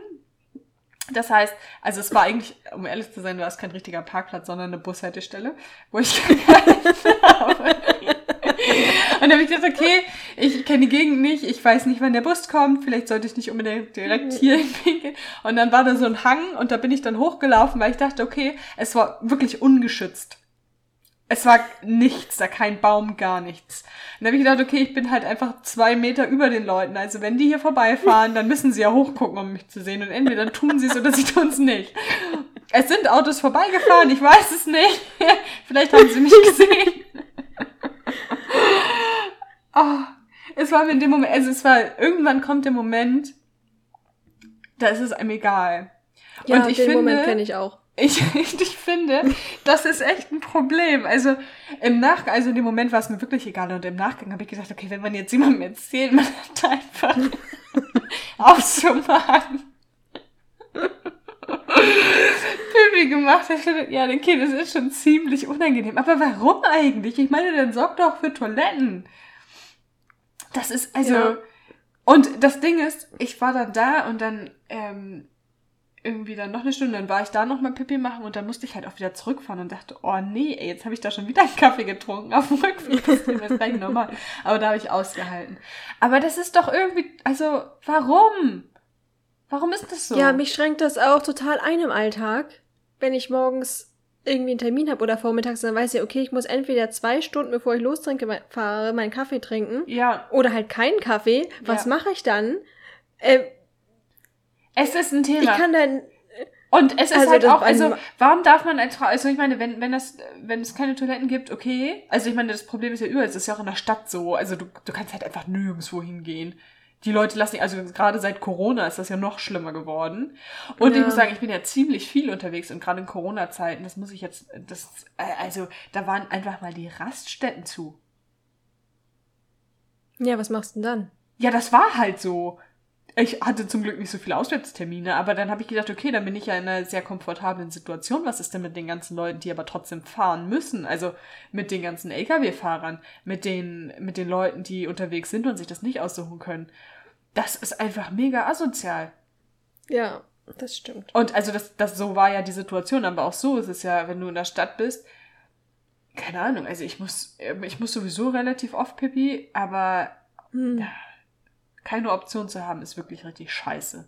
Das heißt, also es war eigentlich, um ehrlich zu sein, war es kein richtiger Parkplatz, sondern eine Bushaltestelle, wo ich habe. Und dann habe ich gedacht, okay, ich kenne die Gegend nicht, ich weiß nicht, wann der Bus kommt, vielleicht sollte ich nicht unbedingt direkt mhm. hier hinpinkeln. Und dann war da so ein Hang und da bin ich dann hochgelaufen, weil ich dachte, okay, es war wirklich ungeschützt. Es war nichts, da kein Baum, gar nichts. Und dann habe ich gedacht, okay, ich bin halt einfach zwei Meter über den Leuten. Also wenn die hier vorbeifahren, dann müssen sie ja hochgucken, um mich zu sehen. Und entweder tun sie es oder sie tun es nicht. Es sind Autos vorbeigefahren, ich weiß es nicht. Vielleicht haben sie mich gesehen. Oh, es war mir in dem Moment, also es war, irgendwann kommt der Moment, da ist es einem egal. Ja, und ich den finde, Moment kenne ich auch. Ich, ich finde, das ist echt ein Problem. Also im Nachgang, also in dem Moment war es mir wirklich egal und im Nachgang habe ich gedacht, okay, wenn man jetzt jemandem erzählt, man hat einfach aufzumachen. Pipi gemacht hat, ja, okay, das ist schon ziemlich unangenehm. Aber warum eigentlich? Ich meine, dann sorgt doch für Toiletten. Das ist, also. Ja. Und das Ding ist, ich war dann da und dann ähm, irgendwie dann noch eine Stunde, dann war ich da noch mal Pipi machen und dann musste ich halt auch wieder zurückfahren und dachte, oh nee, ey, jetzt habe ich da schon wieder einen Kaffee getrunken auf dem Rückweg. Das ist gleich normal. Aber da habe ich ausgehalten. Aber das ist doch irgendwie, also warum? Warum ist das so? Ja, mich schränkt das auch total ein im Alltag, wenn ich morgens irgendwie einen Termin habe oder vormittags, dann weiß ich, okay, ich muss entweder zwei Stunden, bevor ich lostrinke, fahre, meinen Kaffee trinken. Ja. Oder halt keinen Kaffee. Was ja. mache ich dann? Äh, es ist ein Thema. Ich kann dann. Und es ist also halt auch, also warum darf man als Frau, also ich meine, wenn, wenn das, wenn es keine Toiletten gibt, okay. Also ich meine, das Problem ist ja überall, es ist ja auch in der Stadt so. Also du, du kannst halt einfach nirgendwo hingehen die Leute lassen, also gerade seit Corona ist das ja noch schlimmer geworden. Und ja. ich muss sagen, ich bin ja ziemlich viel unterwegs und gerade in Corona-Zeiten, das muss ich jetzt, das, äh, also da waren einfach mal die Raststätten zu. Ja, was machst du denn dann? Ja, das war halt so. Ich hatte zum Glück nicht so viele Auswärtstermine, aber dann habe ich gedacht, okay, dann bin ich ja in einer sehr komfortablen Situation. Was ist denn mit den ganzen Leuten, die aber trotzdem fahren müssen? Also mit den ganzen Lkw-Fahrern, mit den, mit den Leuten, die unterwegs sind und sich das nicht aussuchen können. Das ist einfach mega asozial. Ja, das stimmt. Und also das, das so war ja die Situation, aber auch so ist es ja, wenn du in der Stadt bist. Keine Ahnung, also ich muss, ich muss sowieso relativ oft pipi, aber hm. keine Option zu haben, ist wirklich richtig scheiße.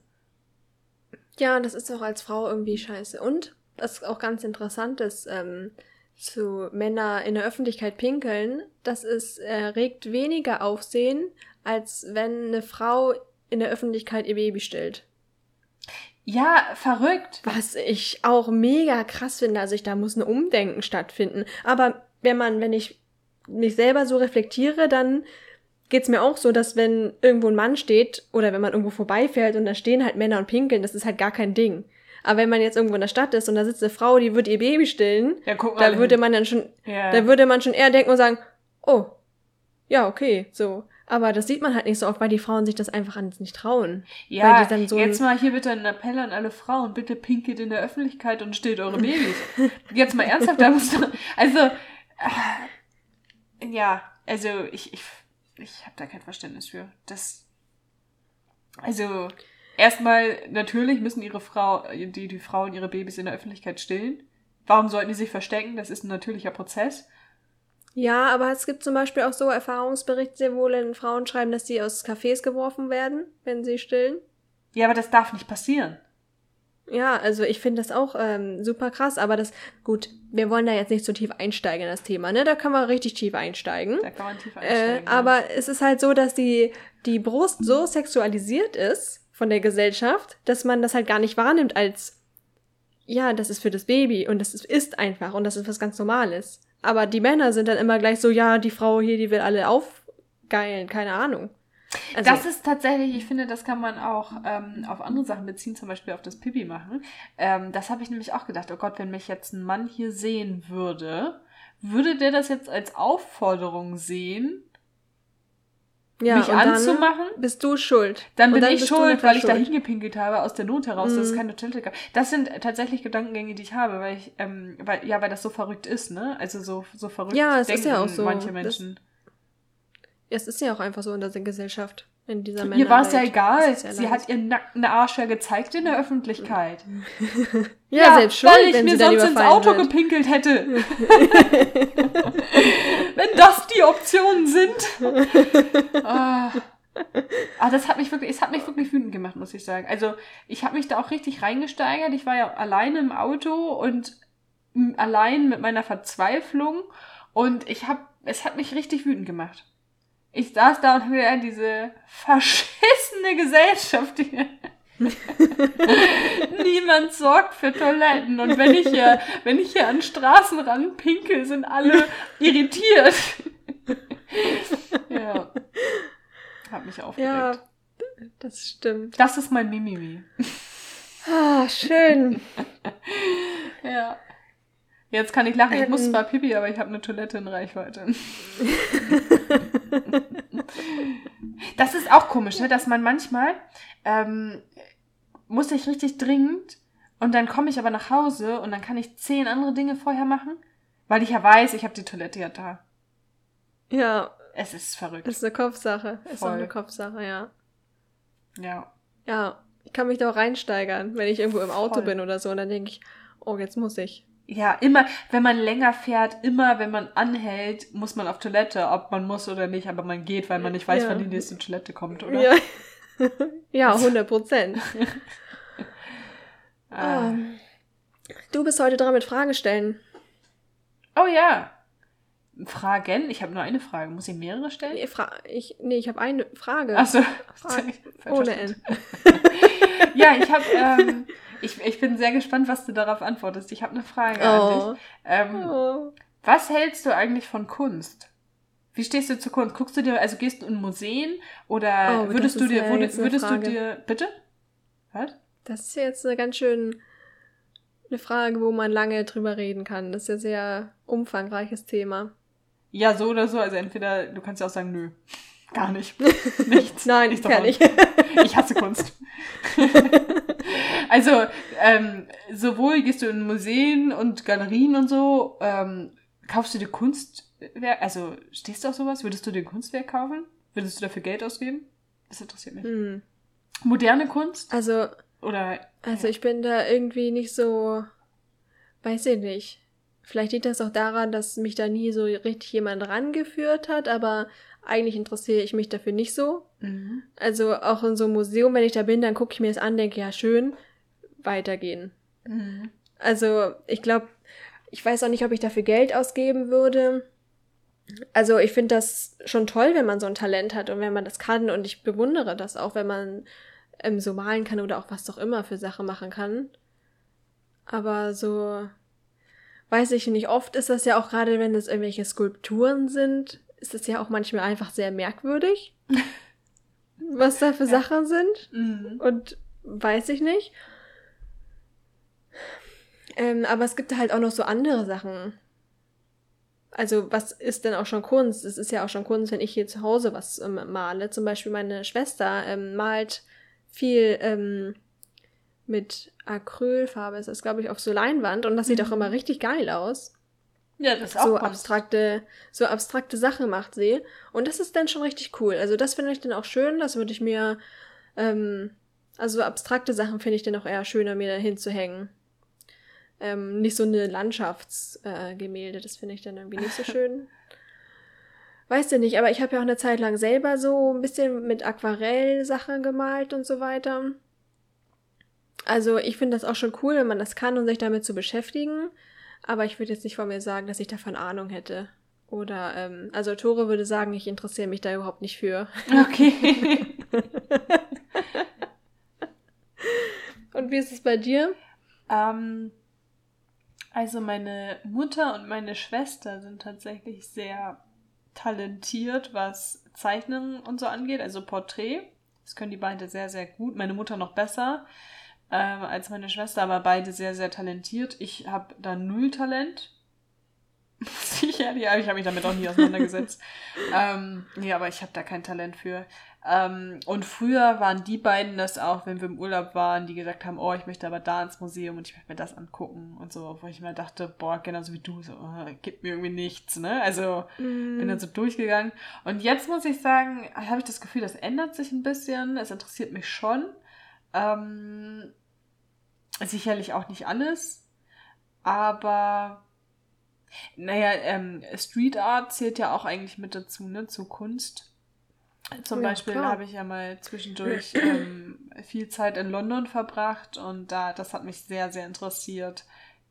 Ja, das ist auch als Frau irgendwie scheiße. Und, was auch ganz interessant ist, ähm, zu Männer in der Öffentlichkeit pinkeln, das ist, äh, regt weniger Aufsehen, als wenn eine Frau in der Öffentlichkeit ihr Baby stillt. Ja, verrückt. Was ich auch mega krass finde. Also ich, da muss ein Umdenken stattfinden. Aber wenn man, wenn ich mich selber so reflektiere, dann geht's mir auch so, dass wenn irgendwo ein Mann steht oder wenn man irgendwo vorbeifährt und da stehen halt Männer und pinkeln, das ist halt gar kein Ding. Aber wenn man jetzt irgendwo in der Stadt ist und da sitzt eine Frau, die wird ihr Baby stillen, ja, da würde man dann schon, ja. da würde man schon eher denken und sagen, oh, ja, okay, so. Aber das sieht man halt nicht so oft, weil die Frauen sich das einfach nicht trauen. Ja, so jetzt mal hier bitte ein Appell an alle Frauen. Bitte pinkelt in der Öffentlichkeit und stillt eure Babys. jetzt mal ernsthaft, da musst du, also, äh, ja, also ich, ich ich habe da kein Verständnis für. Das, also, erstmal, natürlich müssen ihre Frau, die, die Frauen ihre Babys in der Öffentlichkeit stillen. Warum sollten die sich verstecken? Das ist ein natürlicher Prozess. Ja, aber es gibt zum Beispiel auch so Erfahrungsberichte, wo dann Frauen schreiben, dass sie aus Cafés geworfen werden, wenn sie stillen. Ja, aber das darf nicht passieren. Ja, also ich finde das auch ähm, super krass, aber das, gut, wir wollen da jetzt nicht so tief einsteigen in das Thema, ne? Da kann man richtig tief einsteigen. Da kann man tief äh, einsteigen. Äh, aber es ist halt so, dass die, die Brust so sexualisiert ist von der Gesellschaft, dass man das halt gar nicht wahrnimmt als, ja, das ist für das Baby und das ist, einfach und das ist was ganz Normales. Aber die Männer sind dann immer gleich so, ja, die Frau hier, die will alle aufgeilen, keine Ahnung. Also, das ist tatsächlich, ich finde, das kann man auch ähm, auf andere Sachen beziehen, zum Beispiel auf das Pipi machen. Ähm, das habe ich nämlich auch gedacht, oh Gott, wenn mich jetzt ein Mann hier sehen würde, würde der das jetzt als Aufforderung sehen, ja, mich anzumachen? bist du schuld. Dann bin dann ich schuld, weil ich da hingepinkelt habe aus der Not heraus, mhm. dass es mhm. keine Toilette gab. Das sind tatsächlich Gedankengänge, die ich habe, weil ich, ähm, weil, ja, weil das so verrückt ist, ne? Also so, so verrückt ja, es denken ist ja auch so. manche Menschen. Das, es ist ja auch einfach so in der Gesellschaft. In dieser Männerwelt. Ihr war es ja egal. Ja sie hat ihren nackten Arsch ja gezeigt in der Öffentlichkeit. ja, ja, selbst schon, weil ich mir sonst ins Auto wird. gepinkelt hätte. wenn das die Optionen sind. ah. Ah, das hat mich wirklich, es hat mich wirklich wütend gemacht, muss ich sagen. Also, ich habe mich da auch richtig reingesteigert. Ich war ja alleine im Auto und allein mit meiner Verzweiflung und ich habe, es hat mich richtig wütend gemacht ich saß da und höre diese verschissene Gesellschaft hier. Niemand sorgt für Toiletten. Und wenn ich hier, wenn ich hier an Straßenrand pinkel, sind alle irritiert. ja. Hab mich aufgeregt. Ja, das stimmt. Das ist mein Mimimi. Ah, schön. ja. Jetzt kann ich lachen. Ich muss ähm. zwar pipi, aber ich habe eine Toilette in Reichweite. das ist auch komisch, ne? dass man manchmal ähm, muss ich richtig dringend und dann komme ich aber nach Hause und dann kann ich zehn andere Dinge vorher machen, weil ich ja weiß, ich habe die Toilette ja da. Ja. Es ist verrückt. Das ist eine Kopfsache. Voll. Ist auch eine Kopfsache, ja. Ja. Ja, ich kann mich da auch reinsteigern, wenn ich irgendwo im Auto Voll. bin oder so und dann denke ich, oh, jetzt muss ich ja, immer, wenn man länger fährt, immer, wenn man anhält, muss man auf Toilette, ob man muss oder nicht, aber man geht, weil man nicht weiß, ja. wann die nächste Toilette kommt, oder? Ja, ja 100 Prozent. ah. Du bist heute dran mit Fragen stellen. Oh ja. Fragen? Ich habe nur eine Frage. Muss ich mehrere stellen? Nee, Fra ich, nee, ich habe eine Frage. Achso. Ohne N. ja, ich habe ähm, ich, ich bin sehr gespannt, was du darauf antwortest. Ich habe eine Frage oh. an dich. Ähm, oh. Was hältst du eigentlich von Kunst? Wie stehst du zu Kunst? Guckst du dir, also gehst du in Museen oder oh, würdest du dir, ja würdest, würdest du dir, bitte? Was? Das ist jetzt eine ganz schön eine Frage, wo man lange drüber reden kann. Das ist ja sehr umfangreiches Thema. Ja, so oder so. Also entweder, du kannst ja auch sagen, nö. Gar nicht. Nichts. Nein, ich kann nicht. ich hasse Kunst. also, ähm, sowohl gehst du in Museen und Galerien und so, ähm, kaufst du dir Kunstwerk, also stehst du auf sowas? Würdest du dir Kunstwerk kaufen? Würdest du dafür Geld ausgeben? Das interessiert mich. Hm. Moderne Kunst? Also, oder. Also, ja. ich bin da irgendwie nicht so, weiß ich nicht. Vielleicht liegt das auch daran, dass mich da nie so richtig jemand rangeführt hat, aber eigentlich interessiere ich mich dafür nicht so. Mhm. Also auch in so einem Museum, wenn ich da bin, dann gucke ich mir das an, denke, ja, schön, weitergehen. Mhm. Also ich glaube, ich weiß auch nicht, ob ich dafür Geld ausgeben würde. Also ich finde das schon toll, wenn man so ein Talent hat und wenn man das kann und ich bewundere das auch, wenn man ähm, so malen kann oder auch was auch immer für Sachen machen kann. Aber so weiß ich nicht, oft ist das ja auch gerade, wenn es irgendwelche Skulpturen sind, ist es ja auch manchmal einfach sehr merkwürdig, was da für ja. Sachen sind. Mhm. Und weiß ich nicht. Ähm, aber es gibt halt auch noch so andere Sachen. Also, was ist denn auch schon Kunst? Es ist ja auch schon Kunst, wenn ich hier zu Hause was ähm, male. Zum Beispiel meine Schwester ähm, malt viel ähm, mit Acrylfarbe ist das, glaube ich, auf so Leinwand und das sieht mhm. auch immer richtig geil aus. Ja, das ist auch so abstrakte, so abstrakte Sachen macht sie. Und das ist dann schon richtig cool. Also das finde ich dann auch schön. Das würde ich mir, ähm, also abstrakte Sachen finde ich dann auch eher schöner, mir da hinzuhängen. Ähm, nicht so eine Landschaftsgemälde, äh, das finde ich dann irgendwie nicht so schön. Weißt du nicht, aber ich habe ja auch eine Zeit lang selber so ein bisschen mit Aquarell-Sachen gemalt und so weiter. Also ich finde das auch schon cool, wenn man das kann und sich damit zu beschäftigen. Aber ich würde jetzt nicht von mir sagen, dass ich davon Ahnung hätte. Oder, ähm, also Tore würde sagen, ich interessiere mich da überhaupt nicht für. Okay. Und wie ist es bei dir? Ähm, also meine Mutter und meine Schwester sind tatsächlich sehr talentiert, was Zeichnen und so angeht, also Porträt. Das können die beide sehr, sehr gut. Meine Mutter noch besser ähm, als meine Schwester, aber beide sehr, sehr talentiert. Ich habe da null Talent. Sicher, ja, ich habe mich damit auch nie auseinandergesetzt. ähm, nee, aber ich habe da kein Talent für. Ähm, und früher waren die beiden das auch, wenn wir im Urlaub waren, die gesagt haben, oh, ich möchte aber da ins Museum und ich möchte mir das angucken und so, wo ich mir dachte, boah, genauso wie du, so, oh, gibt mir irgendwie nichts, ne? Also mm. bin dann so durchgegangen. Und jetzt muss ich sagen, habe ich das Gefühl, das ändert sich ein bisschen. Es interessiert mich schon. Ähm, sicherlich auch nicht alles, aber naja, ähm, Street Art zählt ja auch eigentlich mit dazu, ne, zu Kunst. Zum ja, Beispiel habe ich ja mal zwischendurch ähm, viel Zeit in London verbracht und da, das hat mich sehr, sehr interessiert,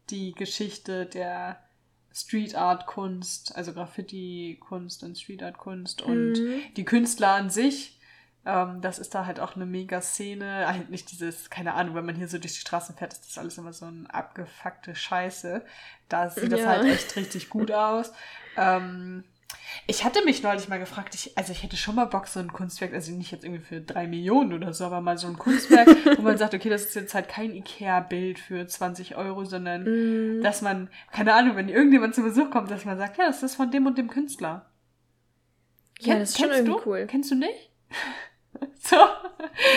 die Geschichte der Street Art Kunst, also Graffiti Kunst und Street Art Kunst und mhm. die Künstler an sich ähm, das ist da halt auch eine mega Szene. Halt nicht dieses, keine Ahnung, wenn man hier so durch die Straßen fährt, ist das alles immer so ein abgefuckte Scheiße. Da sieht das ja. halt echt richtig gut aus. Ähm, ich hatte mich neulich mal gefragt, ich, also ich hätte schon mal Bock, so ein Kunstwerk, also nicht jetzt irgendwie für drei Millionen oder so, aber mal so ein Kunstwerk, wo man sagt, okay, das ist jetzt halt kein Ikea-Bild für 20 Euro, sondern mm. dass man, keine Ahnung, wenn irgendjemand zu Besuch kommt, dass man sagt, ja, das ist von dem und dem Künstler. Ja, Ken, das ist schon irgendwie du? cool. Kennst du nicht? So.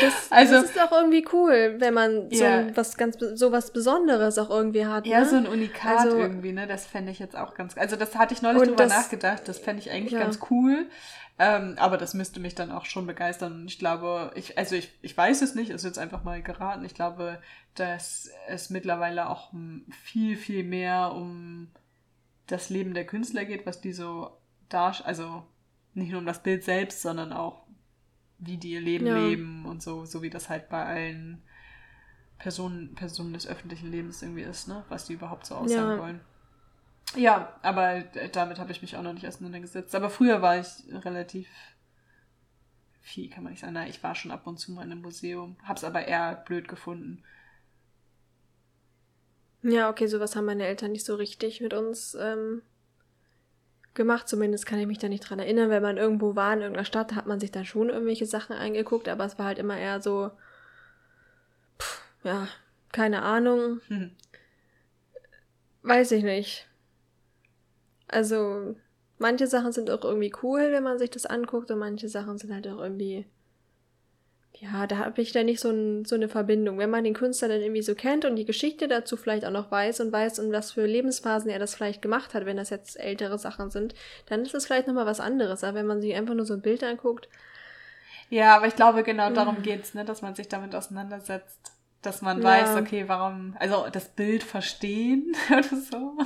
Das, also, das ist auch irgendwie cool, wenn man so yeah. was ganz so was Besonderes auch irgendwie hat. Ja, ne? so ein Unikat also, irgendwie, ne? Das fände ich jetzt auch ganz. Also das hatte ich neulich drüber das, nachgedacht. Das fände ich eigentlich ja. ganz cool. Ähm, aber das müsste mich dann auch schon begeistern. Ich glaube, ich, also ich, ich weiß es nicht, ist jetzt einfach mal geraten. Ich glaube, dass es mittlerweile auch viel, viel mehr um das Leben der Künstler geht, was die so darstellen. Also nicht nur um das Bild selbst, sondern auch wie die ihr Leben ja. leben und so, so wie das halt bei allen Personen, Personen des öffentlichen Lebens irgendwie ist, ne? Was die überhaupt so aussagen ja. wollen. Ja, aber damit habe ich mich auch noch nicht auseinandergesetzt. Aber früher war ich relativ viel, kann man nicht sagen. Na, ich war schon ab und zu mal in einem Museum, hab's aber eher blöd gefunden. Ja, okay, sowas haben meine Eltern nicht so richtig mit uns ähm, gemacht. Zumindest kann ich mich da nicht dran erinnern. Wenn man irgendwo war in irgendeiner Stadt, hat man sich da schon irgendwelche Sachen angeguckt, aber es war halt immer eher so, pff, ja, keine Ahnung. Hm. Weiß ich nicht. Also, manche Sachen sind auch irgendwie cool, wenn man sich das anguckt, und manche Sachen sind halt auch irgendwie ja, da habe ich da nicht so, ein, so eine Verbindung. Wenn man den Künstler dann irgendwie so kennt und die Geschichte dazu vielleicht auch noch weiß und weiß, in was für Lebensphasen er das vielleicht gemacht hat, wenn das jetzt ältere Sachen sind, dann ist es vielleicht nochmal was anderes. Aber wenn man sich einfach nur so ein Bild anguckt. Ja, aber ich glaube, genau darum mhm. geht's, ne, dass man sich damit auseinandersetzt. Dass man ja. weiß, okay, warum, also das Bild verstehen oder so.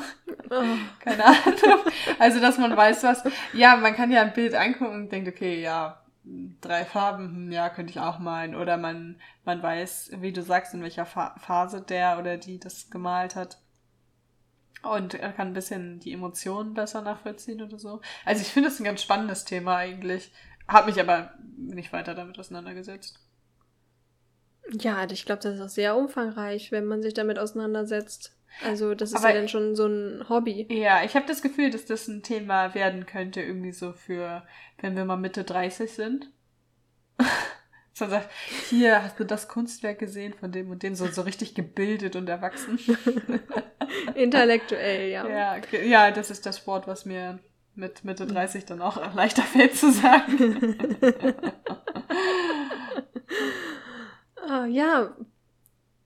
Oh. Keine Ahnung. Also, dass man weiß, was, ja, man kann ja ein Bild angucken und denkt, okay, ja, drei Farben, hm, ja, könnte ich auch malen. Oder man, man weiß, wie du sagst, in welcher Phase der oder die das gemalt hat. Und er kann ein bisschen die Emotionen besser nachvollziehen oder so. Also ich finde es ein ganz spannendes Thema eigentlich. Hab mich aber nicht weiter damit auseinandergesetzt. Ja, ich glaube, das ist auch sehr umfangreich, wenn man sich damit auseinandersetzt. Also das ist aber ja dann schon so ein Hobby. Ja, ich habe das Gefühl, dass das ein Thema werden könnte, irgendwie so für, wenn wir mal Mitte 30 sind. so sagt, hier hast du das Kunstwerk gesehen von dem und dem, so, so richtig gebildet und erwachsen. Intellektuell, ja. ja. Ja, das ist das Wort, was mir mit Mitte 30 dann auch leichter fällt zu sagen. oh, ja,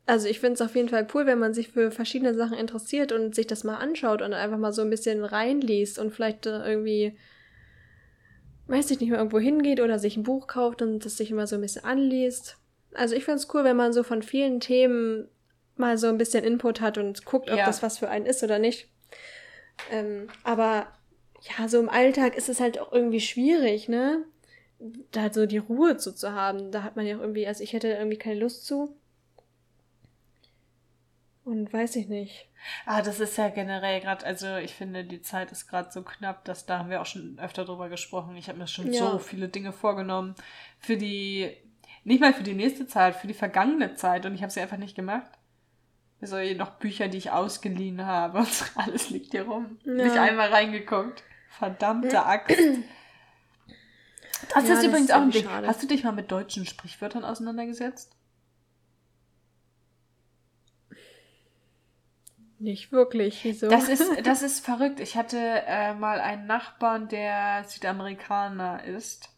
also ich finde es auf jeden Fall cool, wenn man sich für verschiedene Sachen interessiert und sich das mal anschaut und einfach mal so ein bisschen reinliest und vielleicht äh, irgendwie, weiß ich nicht, mal irgendwo hingeht oder sich ein Buch kauft und das sich immer so ein bisschen anliest. Also ich finde es cool, wenn man so von vielen Themen mal so ein bisschen Input hat und guckt, ob ja. das was für einen ist oder nicht. Ähm, aber ja, so im Alltag ist es halt auch irgendwie schwierig, ne? Da so die Ruhe zu, zu haben. Da hat man ja auch irgendwie, also ich hätte irgendwie keine Lust zu. Und weiß ich nicht. Ah, das ist ja generell gerade, also ich finde, die Zeit ist gerade so knapp, dass da haben wir auch schon öfter drüber gesprochen. Ich habe mir schon ja. so viele Dinge vorgenommen für die Nicht mal für die nächste Zeit, für die vergangene Zeit und ich habe sie einfach nicht gemacht. Also noch Bücher, die ich ausgeliehen habe und alles liegt hier rum. Ja. Nicht einmal reingeguckt. Verdammte Axt. Das ja, ist das übrigens ist auch ein Ding. Schade. Hast du dich mal mit deutschen Sprichwörtern auseinandergesetzt? Nicht wirklich. Wieso? Das ist, das ist verrückt. Ich hatte äh, mal einen Nachbarn, der Südamerikaner ist.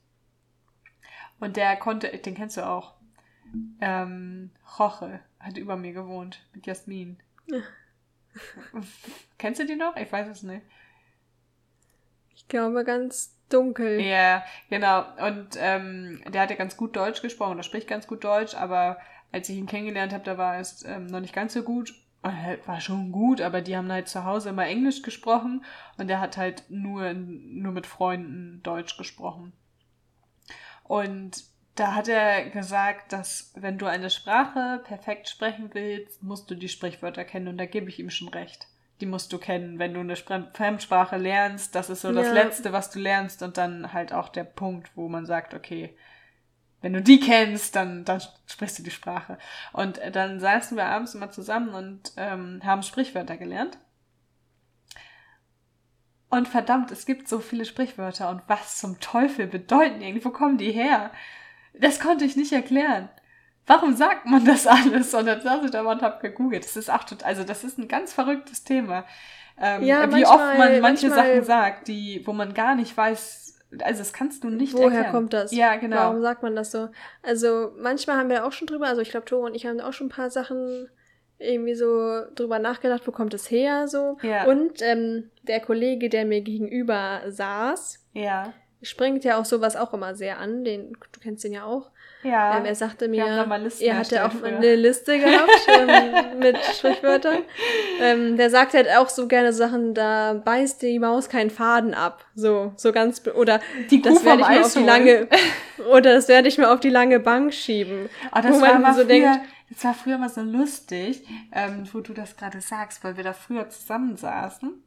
Und der konnte, den kennst du auch. Ähm, Roche hat über mir gewohnt mit Jasmin. Ja. kennst du die noch? Ich weiß es nicht. Ich glaube ganz dunkel. Ja, genau. Und ähm, der hat ja ganz gut Deutsch gesprochen, der spricht ganz gut Deutsch, aber als ich ihn kennengelernt habe, da war es ähm, noch nicht ganz so gut. Äh, war schon gut, aber die haben halt zu Hause immer Englisch gesprochen und er hat halt nur, nur mit Freunden Deutsch gesprochen. Und da hat er gesagt, dass wenn du eine Sprache perfekt sprechen willst, musst du die Sprichwörter kennen und da gebe ich ihm schon recht. Die musst du kennen, wenn du eine Fremdsprache lernst. Das ist so das ja. Letzte, was du lernst und dann halt auch der Punkt, wo man sagt, okay, wenn du die kennst, dann, dann sprichst du die Sprache. Und äh, dann saßen wir abends immer zusammen und ähm, haben Sprichwörter gelernt. Und verdammt, es gibt so viele Sprichwörter und was zum Teufel bedeuten die? Wo kommen die her? Das konnte ich nicht erklären. Warum sagt man das alles? Und dann saß ich da und hab gegoogelt. Das ist auch total, also das ist ein ganz verrücktes Thema. Ähm, ja, wie manchmal, oft man manche Sachen sagt, die, wo man gar nicht weiß, also das kannst du nicht Woher erklären. kommt das? Ja, genau. Warum sagt man das so? Also manchmal haben wir auch schon drüber, also ich glaube, Tore und ich haben auch schon ein paar Sachen irgendwie so drüber nachgedacht, wo kommt es her so. Ja. Und ähm, der Kollege, der mir gegenüber saß, ja. springt ja auch sowas auch immer sehr an. Den, du kennst den ja auch. Ja. Ähm, er sagte mir, er hatte auch früher. eine Liste gehabt ähm, mit Sprichwörtern. Ähm, der sagt halt auch so gerne Sachen, da beißt die Maus keinen Faden ab. So, so ganz, oder die das werde ich mir auf die lange, oder das werde ich mir auf die lange Bank schieben. Oh, das wo man war so früher, denkt, das war früher mal so lustig, ähm, wo du das gerade sagst, weil wir da früher zusammensaßen.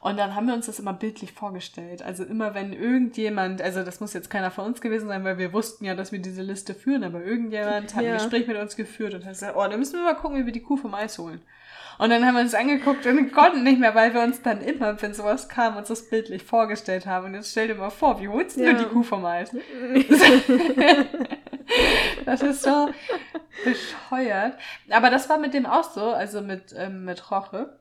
Und dann haben wir uns das immer bildlich vorgestellt. Also immer wenn irgendjemand, also das muss jetzt keiner von uns gewesen sein, weil wir wussten ja, dass wir diese Liste führen, aber irgendjemand hat ja. ein Gespräch mit uns geführt und hat gesagt, oh, da müssen wir mal gucken, wie wir die Kuh vom Eis holen. Und dann haben wir uns angeguckt und konnten nicht mehr, weil wir uns dann immer, wenn sowas kam, uns das bildlich vorgestellt haben. Und jetzt stell dir mal vor, wie holst ja. du die Kuh vom Eis? das ist so bescheuert. Aber das war mit dem auch so, also mit, ähm, mit Roche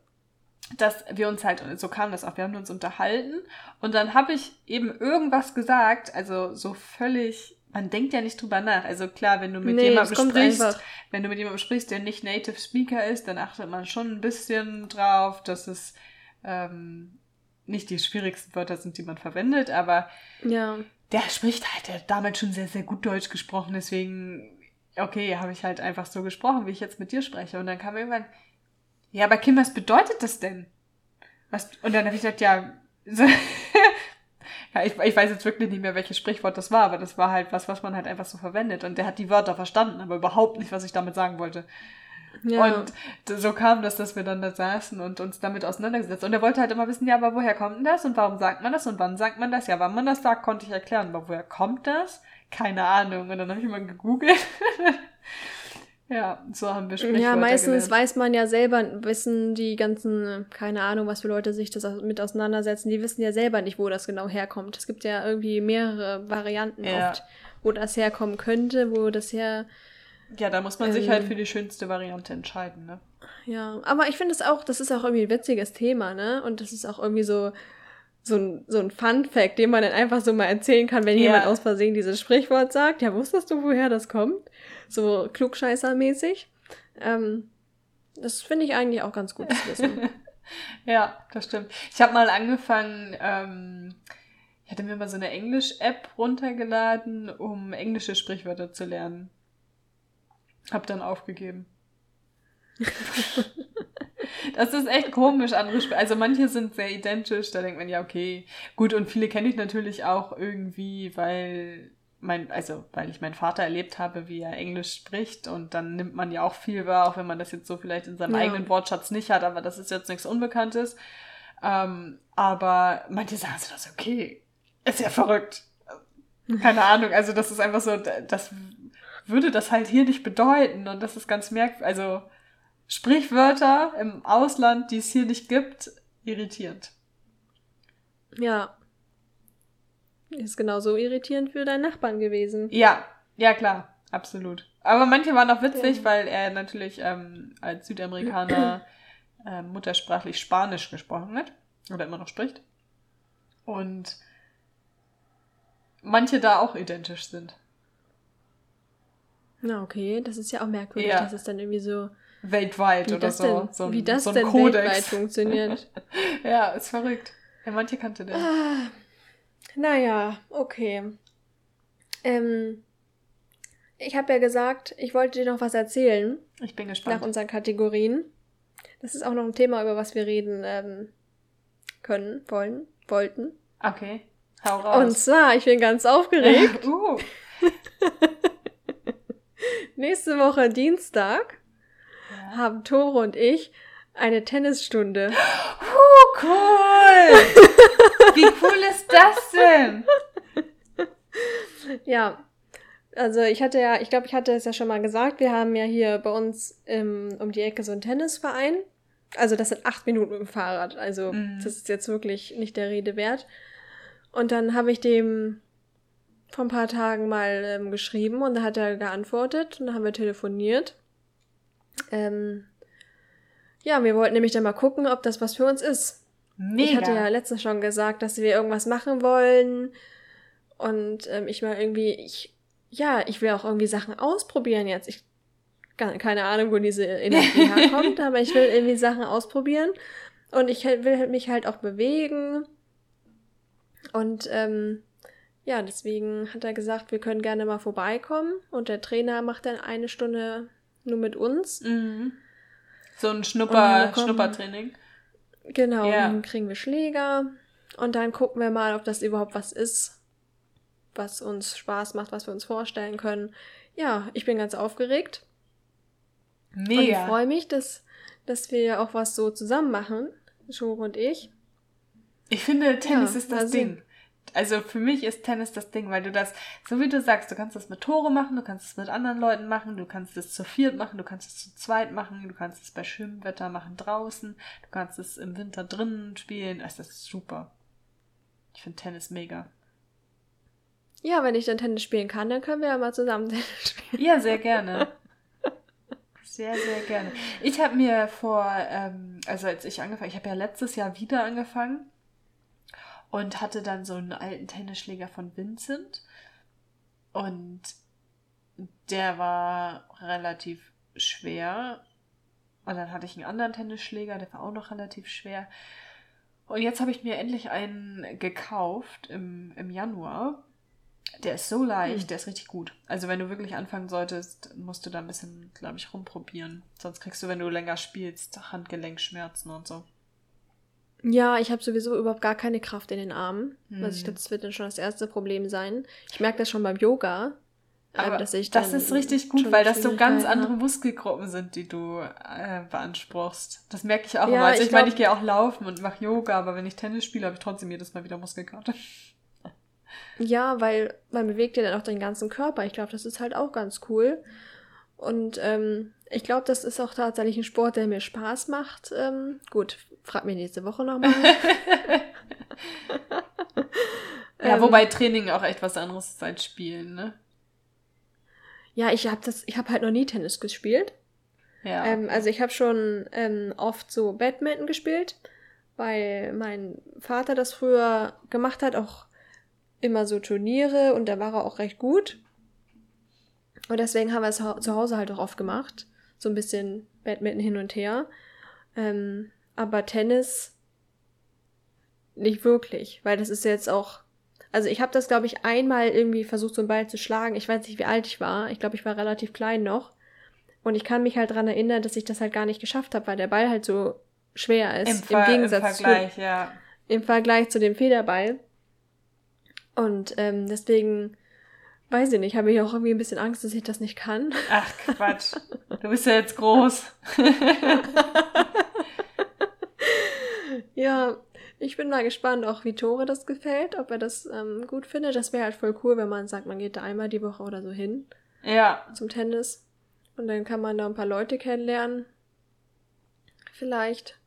dass wir uns halt, so kam das auch, wir haben uns unterhalten und dann habe ich eben irgendwas gesagt, also so völlig, man denkt ja nicht drüber nach. Also klar, wenn du mit nee, jemandem sprichst, wenn du mit jemandem sprichst, der nicht Native Speaker ist, dann achtet man schon ein bisschen drauf, dass es ähm, nicht die schwierigsten Wörter sind, die man verwendet, aber ja. der spricht halt, der hat damals schon sehr, sehr gut Deutsch gesprochen, deswegen, okay, habe ich halt einfach so gesprochen, wie ich jetzt mit dir spreche. Und dann kam irgendwann, ja, aber Kim, was bedeutet das denn? Was, und dann habe ich gesagt, ja, so, ja ich, ich weiß jetzt wirklich nicht mehr, welches Sprichwort das war, aber das war halt was, was man halt einfach so verwendet. Und der hat die Wörter verstanden, aber überhaupt nicht, was ich damit sagen wollte. Ja. Und so kam das, dass wir dann da saßen und uns damit auseinandergesetzt. Und er wollte halt immer wissen, ja, aber woher kommt denn das und warum sagt man das und wann sagt man das? Ja, wann man das sagt, konnte ich erklären, aber woher kommt das? Keine Ahnung. Und dann habe ich mal gegoogelt. Ja, so haben wir Sprichwörter Ja, meistens gelernt. weiß man ja selber, wissen die ganzen, keine Ahnung, was für Leute sich das mit auseinandersetzen, die wissen ja selber nicht, wo das genau herkommt. Es gibt ja irgendwie mehrere Varianten ja. oft, wo das herkommen könnte, wo das her... Ja, da muss man ähm, sich halt für die schönste Variante entscheiden, ne? Ja, aber ich finde es auch, das ist auch irgendwie ein witziges Thema, ne? Und das ist auch irgendwie so, so ein, so ein Fun-Fact, den man dann einfach so mal erzählen kann, wenn ja. jemand aus Versehen dieses Sprichwort sagt. Ja, wusstest du, woher das kommt? So klugscheißermäßig. Ähm, das finde ich eigentlich auch ganz gut zu wissen. ja, das stimmt. Ich habe mal angefangen, ähm, ich hatte mir mal so eine Englisch-App runtergeladen, um englische Sprichwörter zu lernen. Hab dann aufgegeben. Das ist echt komisch, andere Sp Also manche sind sehr identisch, da denkt man ja, okay, gut, und viele kenne ich natürlich auch irgendwie, weil mein, also weil ich meinen Vater erlebt habe, wie er Englisch spricht und dann nimmt man ja auch viel wahr, auch wenn man das jetzt so vielleicht in seinem ja. eigenen Wortschatz nicht hat, aber das ist jetzt nichts Unbekanntes. Ähm, aber manche sagen so, das ist okay, ist ja verrückt. Keine Ahnung, also das ist einfach so, das würde das halt hier nicht bedeuten. Und das ist ganz merkwürdig. Also Sprichwörter im Ausland, die es hier nicht gibt, irritierend. Ja. Ist genauso irritierend für deinen Nachbarn gewesen. Ja, ja klar, absolut. Aber manche waren auch witzig, ja. weil er natürlich ähm, als Südamerikaner äh, muttersprachlich Spanisch gesprochen hat. Oder immer noch spricht. Und manche da auch identisch sind. Na, okay, das ist ja auch merkwürdig, ja. dass es dann irgendwie so. Weltweit oder so. Denn, so ein, wie das so denn Kodex. weltweit funktioniert. ja, ist verrückt. Ja, manche kannte der. Ah, naja, okay. Ähm, ich habe ja gesagt, ich wollte dir noch was erzählen. Ich bin gespannt. Nach unseren Kategorien. Das ist auch noch ein Thema, über was wir reden ähm, können, wollen, wollten. Okay, hau raus. Und zwar, ich bin ganz aufgeregt. uh. Nächste Woche Dienstag ja. haben Tore und ich eine Tennisstunde. Oh, cool! Wie cool ist das denn? Ja, also ich hatte ja, ich glaube, ich hatte es ja schon mal gesagt, wir haben ja hier bei uns im, um die Ecke so einen Tennisverein. Also das sind acht Minuten mit dem Fahrrad. Also mhm. das ist jetzt wirklich nicht der Rede wert. Und dann habe ich dem vor ein paar Tagen mal ähm, geschrieben und da hat er geantwortet und dann haben wir telefoniert. Ähm, ja, wir wollten nämlich dann mal gucken, ob das was für uns ist. Mega. Ich hatte ja letztens schon gesagt, dass wir irgendwas machen wollen und ähm, ich mal irgendwie, ich, ja, ich will auch irgendwie Sachen ausprobieren jetzt. Ich keine Ahnung, wo diese Energie herkommt, aber ich will irgendwie Sachen ausprobieren und ich will mich halt auch bewegen und ähm, ja, deswegen hat er gesagt, wir können gerne mal vorbeikommen und der Trainer macht dann eine Stunde nur mit uns. Mhm. So ein Schnupper, Schnuppertraining. Genau, ja. dann kriegen wir Schläger und dann gucken wir mal, ob das überhaupt was ist, was uns Spaß macht, was wir uns vorstellen können. Ja, ich bin ganz aufgeregt. Mega. Und ich freue mich, dass, dass wir auch was so zusammen machen, Shore und ich. Ich finde, Tennis ja, ist das also, Ding. Also für mich ist Tennis das Ding, weil du das, so wie du sagst, du kannst das mit Tore machen, du kannst es mit anderen Leuten machen, du kannst es zu viert machen, du kannst es zu zweit machen, du kannst es bei schönem Wetter machen draußen, du kannst es im Winter drinnen spielen. Also das ist super. Ich finde Tennis mega. Ja, wenn ich dann Tennis spielen kann, dann können wir ja mal zusammen Tennis spielen. Ja, sehr gerne. Sehr, sehr gerne. Ich habe mir vor, ähm, also als ich angefangen, ich habe ja letztes Jahr wieder angefangen und hatte dann so einen alten Tennisschläger von Vincent und der war relativ schwer. Und dann hatte ich einen anderen Tennisschläger, der war auch noch relativ schwer. Und jetzt habe ich mir endlich einen gekauft im, im Januar. Der ist so leicht, hm. der ist richtig gut. Also wenn du wirklich anfangen solltest, musst du da ein bisschen, glaube ich, rumprobieren. Sonst kriegst du, wenn du länger spielst, Handgelenkschmerzen und so. Ja, ich habe sowieso überhaupt gar keine Kraft in den Armen. Hm. Also ich glaube, das wird dann schon das erste Problem sein. Ich merke das schon beim Yoga. Äh, Aber dass ich das ist richtig gut, weil das so ganz andere Muskelgruppen sind, die du äh, beanspruchst. Das merke ich auch ja, immer. Also ich, ich meine, ich gehe auch laufen und mache Yoga, aber wenn ich Tennis spiele, habe ich trotzdem jedes Mal wieder Muskelkater. Ja, weil man bewegt ja dann auch den ganzen Körper. Ich glaube, das ist halt auch ganz cool. Und ähm, ich glaube, das ist auch tatsächlich ein Sport, der mir Spaß macht. Ähm, gut, frag mich nächste Woche nochmal. ja, ähm, wobei Training auch echt was anderes ist als Spielen, ne? Ja, ich habe das, ich habe halt noch nie Tennis gespielt. Ja. Ähm, also ich habe schon ähm, oft so Badminton gespielt, weil mein Vater das früher gemacht hat, auch immer so Turniere und da war er auch recht gut. Und deswegen haben wir es zu Hause halt auch oft gemacht. So ein bisschen Badminton hin und her. Ähm, aber Tennis nicht wirklich, weil das ist jetzt auch. Also ich habe das, glaube ich, einmal irgendwie versucht, so einen Ball zu schlagen. Ich weiß nicht, wie alt ich war. Ich glaube, ich war relativ klein noch. Und ich kann mich halt daran erinnern, dass ich das halt gar nicht geschafft habe, weil der Ball halt so schwer ist. Im, Im Gegensatz im Vergleich, zu, ja. Im Vergleich zu dem Federball. Und ähm, deswegen, weiß ich nicht, habe ich auch irgendwie ein bisschen Angst, dass ich das nicht kann. Ach Quatsch. Du bist ja jetzt groß. ja, ich bin mal gespannt, auch wie Tore das gefällt, ob er das ähm, gut findet. Das wäre halt voll cool, wenn man sagt, man geht da einmal die Woche oder so hin. Ja. Zum Tennis. Und dann kann man da ein paar Leute kennenlernen. Vielleicht.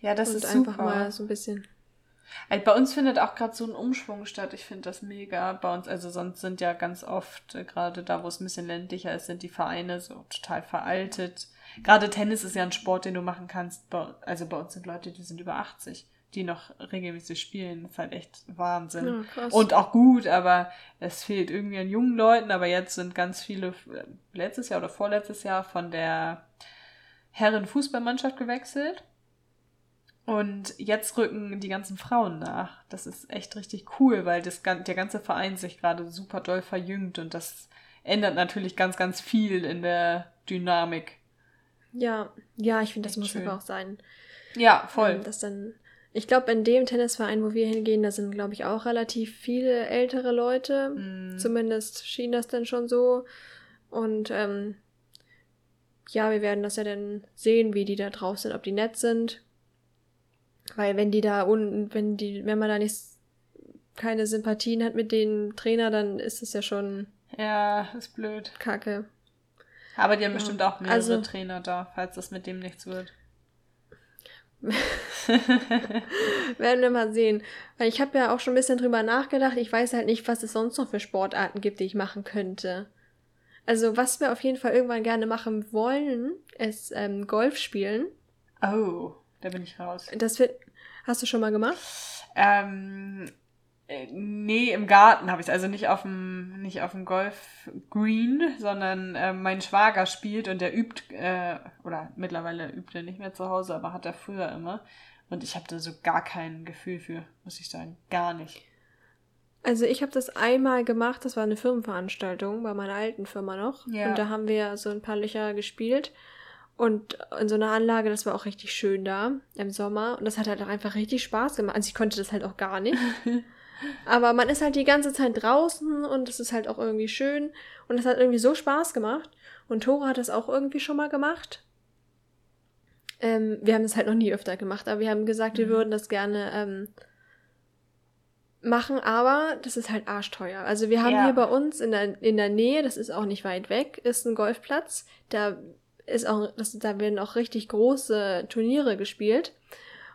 Ja, das und ist einfach super. mal so ein bisschen. Also bei uns findet auch gerade so ein Umschwung statt. Ich finde das mega. Bei uns, also sonst sind ja ganz oft, äh, gerade da, wo es ein bisschen ländlicher ist, sind die Vereine so total veraltet. Gerade Tennis ist ja ein Sport, den du machen kannst. Bei, also bei uns sind Leute, die sind über 80, die noch regelmäßig spielen. Das ist halt echt Wahnsinn. Ja. Und auch gut, aber es fehlt irgendwie an jungen Leuten. Aber jetzt sind ganz viele, letztes Jahr oder vorletztes Jahr von der Herren-Fußballmannschaft gewechselt. Und jetzt rücken die ganzen Frauen nach. Das ist echt richtig cool, weil das, der ganze Verein sich gerade super doll verjüngt und das ändert natürlich ganz, ganz viel in der Dynamik. Ja, ja, ich finde, das Echt muss schön. aber auch sein. Ja, voll. Ähm, Dass dann, ich glaube, in dem Tennisverein, wo wir hingehen, da sind, glaube ich, auch relativ viele ältere Leute. Mm, Zumindest schien das dann schon so. Und ähm, ja, wir werden das ja dann sehen, wie die da drauf sind, ob die nett sind. Weil wenn die da un wenn die, wenn man da nicht keine Sympathien hat mit den Trainer, dann ist es ja schon Ja, ist blöd. kacke. Aber die haben Ja. bestimmt auch mehrere Also- Trainer da, falls das mit dem nichts wird. Werden wir mal sehen. Weil ich habe ja auch schon ein bisschen drüber nachgedacht. Ich weiß halt nicht, was es sonst noch für Sportarten gibt, die ich machen könnte. Also, was wir auf jeden Fall irgendwann gerne machen wollen, ist ähm, Golf spielen. Oh, da bin ich raus. Das wird. Hast du schon mal gemacht? Ähm, äh, nee, im Garten habe ich es. Also nicht auf dem, nicht auf dem Golf Green, sondern äh, mein Schwager spielt und der übt, äh, oder mittlerweile übt er nicht mehr zu Hause, aber hat er früher immer. Und ich habe da so gar kein Gefühl für, muss ich sagen. Gar nicht. Also ich habe das einmal gemacht, das war eine Firmenveranstaltung bei meiner alten Firma noch. Ja. Und da haben wir so ein paar Löcher gespielt. Und in so einer Anlage, das war auch richtig schön da im Sommer. Und das hat halt auch einfach richtig Spaß gemacht. Also ich konnte das halt auch gar nicht. Aber man ist halt die ganze Zeit draußen und es ist halt auch irgendwie schön. Und es hat irgendwie so Spaß gemacht. Und Tore hat das auch irgendwie schon mal gemacht. Ähm, wir haben das halt noch nie öfter gemacht, aber wir haben gesagt, wir Mhm. würden das gerne ähm, machen, aber das ist halt arschteuer. Also wir haben Ja. hier bei uns in der, in der Nähe, das ist auch nicht weit weg, ist ein Golfplatz. Da ist auch, das, da werden auch richtig große Turniere gespielt.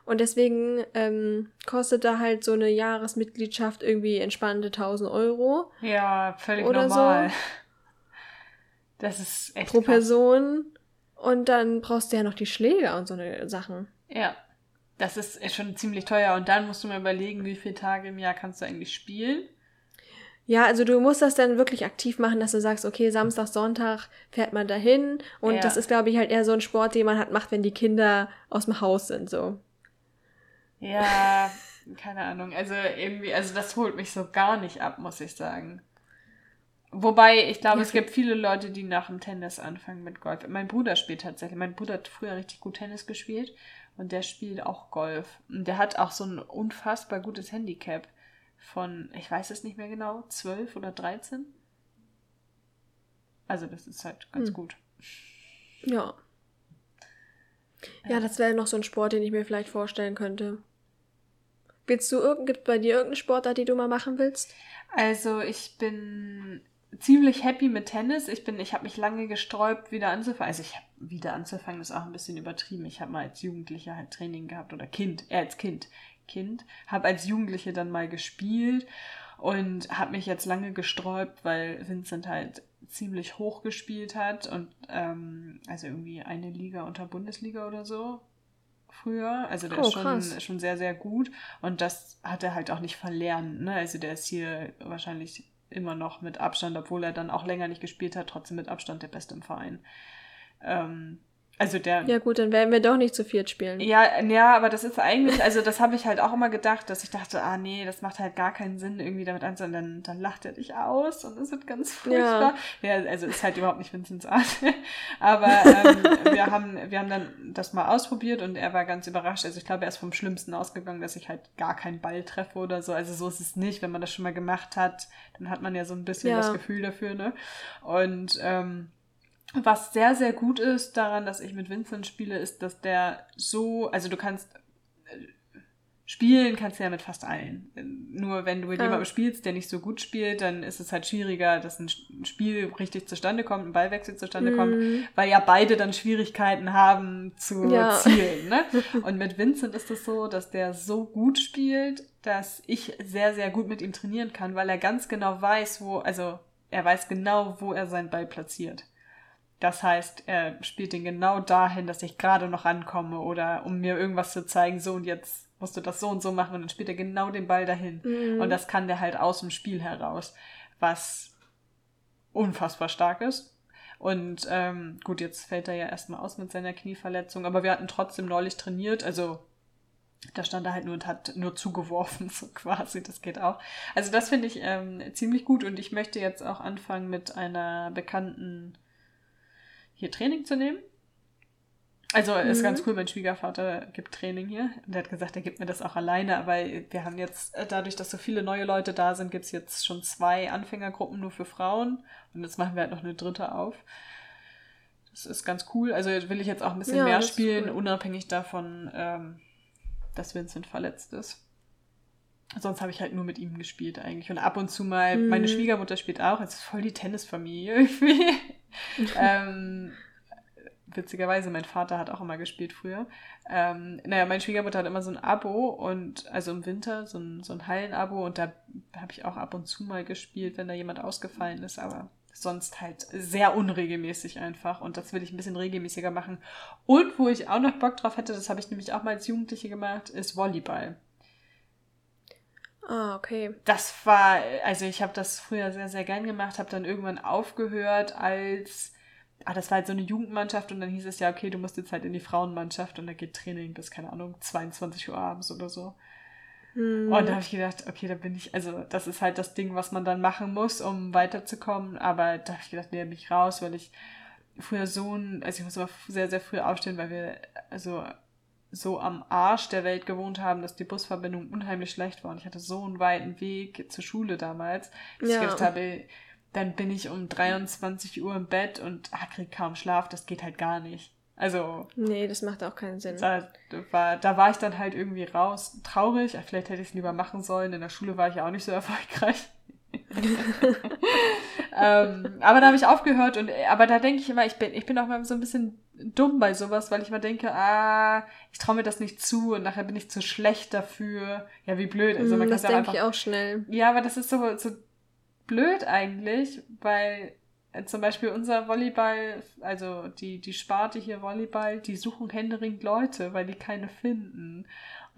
Und deswegen ähm, kostet da halt so eine Jahresmitgliedschaft irgendwie entspannte 1000 Euro Ja, völlig Oder normal. so. Das ist echt pro krass. Person. Und dann brauchst du ja noch die Schläger und so eine Sachen. Ja, das ist schon ziemlich teuer. Und dann musst du mal überlegen, wie viele Tage im Jahr kannst du eigentlich spielen. Ja, also du musst das dann wirklich aktiv machen, dass du sagst, okay, Samstag, Sonntag fährt man dahin. Und Ja. das ist, glaube ich, halt eher so ein Sport, den man halt macht, wenn die Kinder aus dem Haus sind, so. Ja, keine Ahnung. Also irgendwie, also das holt mich so gar nicht ab, muss ich sagen. Wobei, ich glaube, Ja, es gibt viele Leute, die nach dem Tennis anfangen mit Golf. Mein Bruder spielt tatsächlich. Mein Bruder hat früher richtig gut Tennis gespielt und der spielt auch Golf. Und der hat auch so ein unfassbar gutes Handicap von, ich weiß es nicht mehr genau, 12 oder 13. Also das ist halt ganz Hm. gut. Ja. Ja, das wäre noch so ein Sport, den ich mir vielleicht vorstellen könnte. Willst du irgend, gibt bei dir irgendeinen Sportart, die du mal machen willst? Also ich bin ziemlich happy mit Tennis. Ich bin, ich habe mich lange gesträubt, wieder anzufangen. Also ich habe wieder anzufangen, ist auch ein bisschen übertrieben. Ich habe mal als Jugendlicher halt Training gehabt oder Kind, äh, als Kind, Kind, habe als Jugendliche dann mal gespielt und habe mich jetzt lange gesträubt, weil Vincent halt ziemlich hoch gespielt hat und ähm, also irgendwie eine Liga unter Bundesliga oder so früher. Also der Oh, ist schon, krass. schon sehr, sehr gut. Und das hat er halt auch nicht verlernt. Ne? Also der ist hier wahrscheinlich immer noch mit Abstand, obwohl er dann auch länger nicht gespielt hat, trotzdem mit Abstand der Beste im Verein. Ähm, also der. Ja gut, dann werden wir doch nicht zu viert spielen. Ja, ja, aber das ist eigentlich, also das habe ich halt auch immer gedacht, dass ich dachte, ah nee, das macht halt gar keinen Sinn, irgendwie damit anzufangen. Dann, dann lacht er dich aus und es wird ganz furchtbar. Ja. also ist halt überhaupt nicht Vincents Art. aber ähm, wir, haben, wir haben dann das mal ausprobiert und er war ganz überrascht. Also ich glaube, er ist vom Schlimmsten ausgegangen, dass ich halt gar keinen Ball treffe oder so. Also so ist es nicht. Wenn man das schon mal gemacht hat, dann hat man ja so ein bisschen Ja. das Gefühl dafür, ne? Und ähm, was sehr, sehr gut ist daran, dass ich mit Vincent spiele, ist, dass der so, also du kannst äh, Spielen kannst du ja mit fast allen. Nur wenn du mit Ja. jemandem spielst, der nicht so gut spielt, dann ist es halt schwieriger, dass ein Spiel richtig zustande kommt, ein Ballwechsel zustande kommt, Mhm. weil ja beide dann Schwierigkeiten haben zu Ja. zielen. Ne? Und mit Vincent ist es so, dass der so gut spielt, dass ich sehr, sehr gut mit ihm trainieren kann, weil er ganz genau weiß, wo, also er weiß genau, wo er seinen Ball platziert. Das heißt, er spielt den genau dahin, dass ich gerade noch ankomme oder um mir irgendwas zu zeigen, so und jetzt musst du das so und so machen und dann spielt er genau den Ball dahin. Mhm. Und das kann der halt aus dem Spiel heraus, was unfassbar stark ist. Und ähm, gut, jetzt fällt er ja erstmal aus mit seiner Knieverletzung, aber wir hatten trotzdem neulich trainiert, also da stand er halt nur und hat nur zugeworfen, so quasi, das geht auch. Also das finde ich ähm, ziemlich gut und ich möchte jetzt auch anfangen mit einer bekannten hier Training zu nehmen. Also ist Mhm. ganz cool, mein Schwiegervater gibt Training hier und der hat gesagt, er gibt mir das auch alleine, aber wir haben jetzt, äh, dadurch, dass so viele neue Leute da sind, gibt es jetzt schon zwei Anfängergruppen nur für Frauen und jetzt machen wir halt noch eine dritte auf. Das ist ganz cool. Also will ich jetzt auch ein bisschen Ja, mehr spielen, cool. unabhängig davon, ähm, dass Vincent verletzt ist. Sonst habe ich halt nur mit ihm gespielt eigentlich. Und ab und zu mal, Mhm. meine Schwiegermutter spielt auch, es ist voll die Tennisfamilie irgendwie. ähm, witzigerweise, mein Vater hat auch immer gespielt früher. Ähm, naja, meine Schwiegermutter hat immer so ein Abo und also im Winter so ein, so ein Hallenabo und da habe ich auch ab und zu mal gespielt, wenn da jemand ausgefallen ist, aber sonst halt sehr unregelmäßig einfach und das will ich ein bisschen regelmäßiger machen. Und wo ich auch noch Bock drauf hätte, das habe ich nämlich auch mal als Jugendliche gemacht, ist Volleyball. Ah, okay. Das war, also ich habe das früher sehr, sehr gern gemacht, habe dann irgendwann aufgehört als, ah, das war halt so eine Jugendmannschaft und dann hieß es ja, okay, du musst jetzt halt in die Frauenmannschaft und da geht Training bis, keine Ahnung, 22 Uhr abends oder so. Hm. Und da habe ich gedacht, okay, da bin ich, also das ist halt das Ding, was man dann machen muss, um weiterzukommen. Aber da habe ich gedacht, nee, bin ich raus, weil ich früher so ein, also ich muss immer sehr, sehr früh aufstehen, weil wir also so am Arsch der Welt gewohnt haben, dass die Busverbindung unheimlich schlecht war. Und ich hatte so einen weiten Weg zur Schule damals, dass ich Ja. gedacht habe, dann bin ich um 23 Uhr im Bett und ah, krieg kaum Schlaf, das geht halt gar nicht. Also Nee, das macht auch keinen Sinn. da war, da war ich dann halt irgendwie raus, traurig. Vielleicht hätte ich es lieber machen sollen. In der Schule war ich ja auch nicht so erfolgreich. ähm, aber da habe ich aufgehört und aber da denke ich immer, ich bin, ich bin auch mal so ein bisschen dumm bei sowas, weil ich mal denke, ah, ich traue mir das nicht zu und nachher bin ich zu schlecht dafür. Ja, wie blöd. Also man kann das ja denke einfach ich auch schnell. ja, aber das ist so, so blöd eigentlich, weil äh, zum Beispiel unser Volleyball, also die, die Sparte hier Volleyball, die suchen händeringend Leute, weil die keine finden.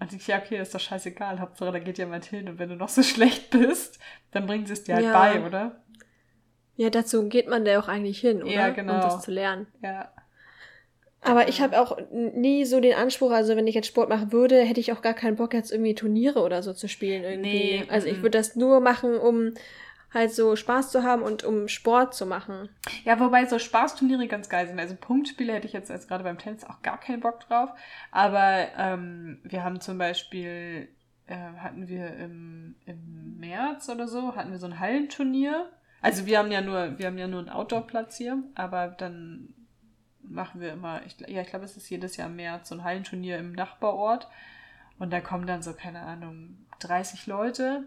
Und ich, ja, okay, ist doch scheißegal, Hauptsache da geht jemand hin und wenn du noch so schlecht bist, dann bringen sie es dir halt Ja. bei, oder? Ja, dazu geht man da auch eigentlich hin, oder? Ja, genau. Um das zu lernen. Ja. Aber ich habe auch nie so den Anspruch, also wenn ich jetzt Sport machen würde, hätte ich auch gar keinen Bock, jetzt irgendwie Turniere oder so zu spielen irgendwie. Nee, also ich würde das nur machen, um halt so Spaß zu haben und um Sport zu machen. Ja, wobei so Spaßturniere ganz geil sind. Also Punktspiele hätte ich jetzt als gerade beim Tennis auch gar keinen Bock drauf. Aber ähm, wir haben zum Beispiel, äh, hatten wir im, im März oder so, hatten wir so ein Hallenturnier. Also wir haben ja nur, wir haben ja nur einen Outdoor-Platz hier, aber dann machen wir immer, ich, ja, ich glaube, es ist jedes Jahr im März so ein Hallenturnier im Nachbarort. Und da kommen dann so, keine Ahnung, 30 Leute.